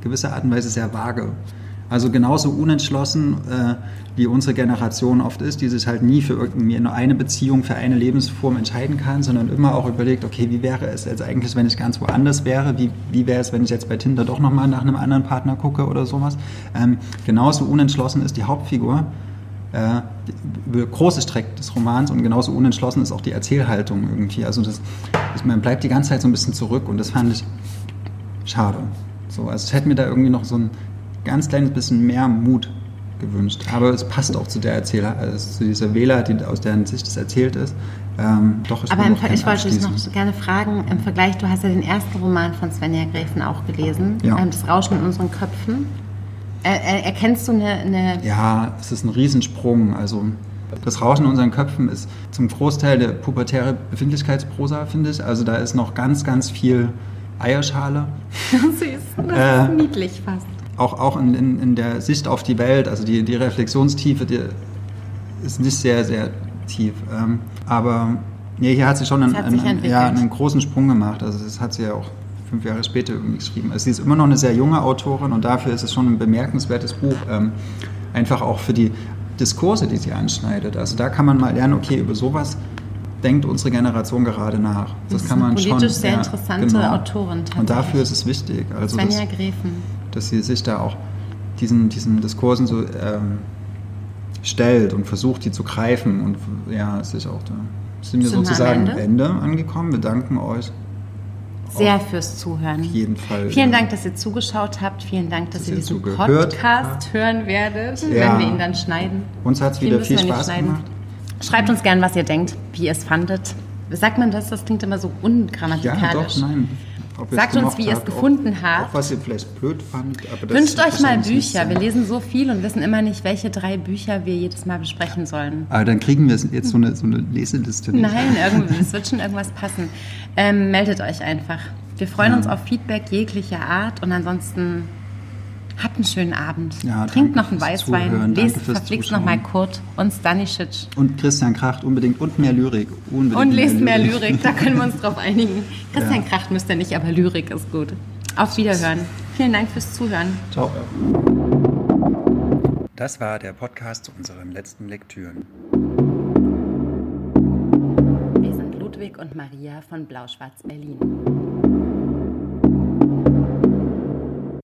gewisser Art und Weise sehr vage. Also genauso unentschlossen, äh, wie unsere Generation oft ist, die sich halt nie für irgendwie nur eine Beziehung, für eine Lebensform entscheiden kann, sondern immer auch überlegt, okay, wie wäre es jetzt eigentlich, wenn ich ganz woanders wäre? Wie, wie wäre es, wenn ich jetzt bei Tinder doch nochmal nach einem anderen Partner gucke oder sowas? Ähm, genauso unentschlossen ist die Hauptfigur äh, große Strecken des Romans und genauso unentschlossen ist auch die Erzählhaltung irgendwie. Also das, das, man bleibt die ganze Zeit so ein bisschen zurück und das fand ich schade. So, also ich hätte mir da irgendwie noch so ein ganz kleines bisschen mehr Mut gewünscht. Aber es passt auch zu der Erzähler, also zu dieser Wähler, die aus deren Sicht das erzählt ist. Ähm, doch, Aber im, ich wollte dich noch so gerne fragen, im Vergleich, du hast ja den ersten Roman von Svenja Gräfen auch gelesen, ja. ähm, Das Rauschen in unseren Köpfen. Er, erkennst du eine, eine... Ja, es ist ein Riesensprung. Also das Rauschen in unseren Köpfen ist zum Großteil der pubertäre Befindlichkeitsprosa, finde ich. Also da ist noch ganz, ganz viel Eierschale. Süß, das äh, ist niedlich fast. Auch, auch in, in, in, der Sicht auf die Welt, also die, die Reflexionstiefe, die ist nicht sehr, sehr tief. Ähm, aber nee, hier hat sie schon einen, einen, ja, einen großen Sprung gemacht. Also das hat sie ja auch fünf Jahre später irgendwie geschrieben. Also sie ist immer noch eine sehr junge Autorin und dafür ist es schon ein bemerkenswertes Buch. Ähm, einfach auch für die Diskurse, die sie anschneidet. Also da kann man mal lernen, okay, über sowas denkt unsere Generation gerade nach. Das, Das kann man schon. politisch sehr interessante Autorin Und dafür ist es wichtig, also Svenja Gräfen. Dass sie sich da auch diesen, diesen Diskursen so ähm, stellt und versucht, die zu greifen und ja, sich auch da. Sind wir Sind wir am sozusagen Ende? am Ende angekommen. Wir danken euch Sehr fürs Zuhören. auf jeden Fall. Vielen Dank, dass ihr zugeschaut habt. Vielen Dank, dass, Dass ihr diesen Podcast hören werdet, Ja. wenn wir ihn dann schneiden. Uns hat es wieder viel Spaß gemacht. Schreibt uns gern, was ihr denkt, wie ihr es fandet. Sagt man das? Das klingt immer so Ja, ungrammatikalisch. doch, nein. Ob Sagt uns, wie ihr es gefunden habt. Auch was ihr vielleicht blöd das Wünscht euch mal Bücher. Wir lesen so viel und wissen immer nicht, welche drei Bücher wir jedes Mal besprechen sollen. Aber dann kriegen wir jetzt so eine, so eine Leseliste. nicht. Nein, irgendwie, es wird schon irgendwas passen. Ähm, meldet euch einfach. Wir freuen Ja. uns auf Feedback jeglicher Art und ansonsten habt einen schönen Abend. Ja, Trinkt noch einen Weißwein, Zuhören, lest verflixt nochmal Kurt und Stanisic Und Christian Kracht unbedingt und mehr Lyrik. Unbedingt und lest mehr Lyrik, da können wir uns drauf einigen. Christian Ja. Kracht müsst ihr nicht, aber Lyrik ist gut. Auf Wiederhören. Vielen Dank fürs Zuhören. Ciao. Das war der Podcast zu unseren letzten Lektüren. Wir sind Ludwig und Maria von Blau-Schwarz Berlin.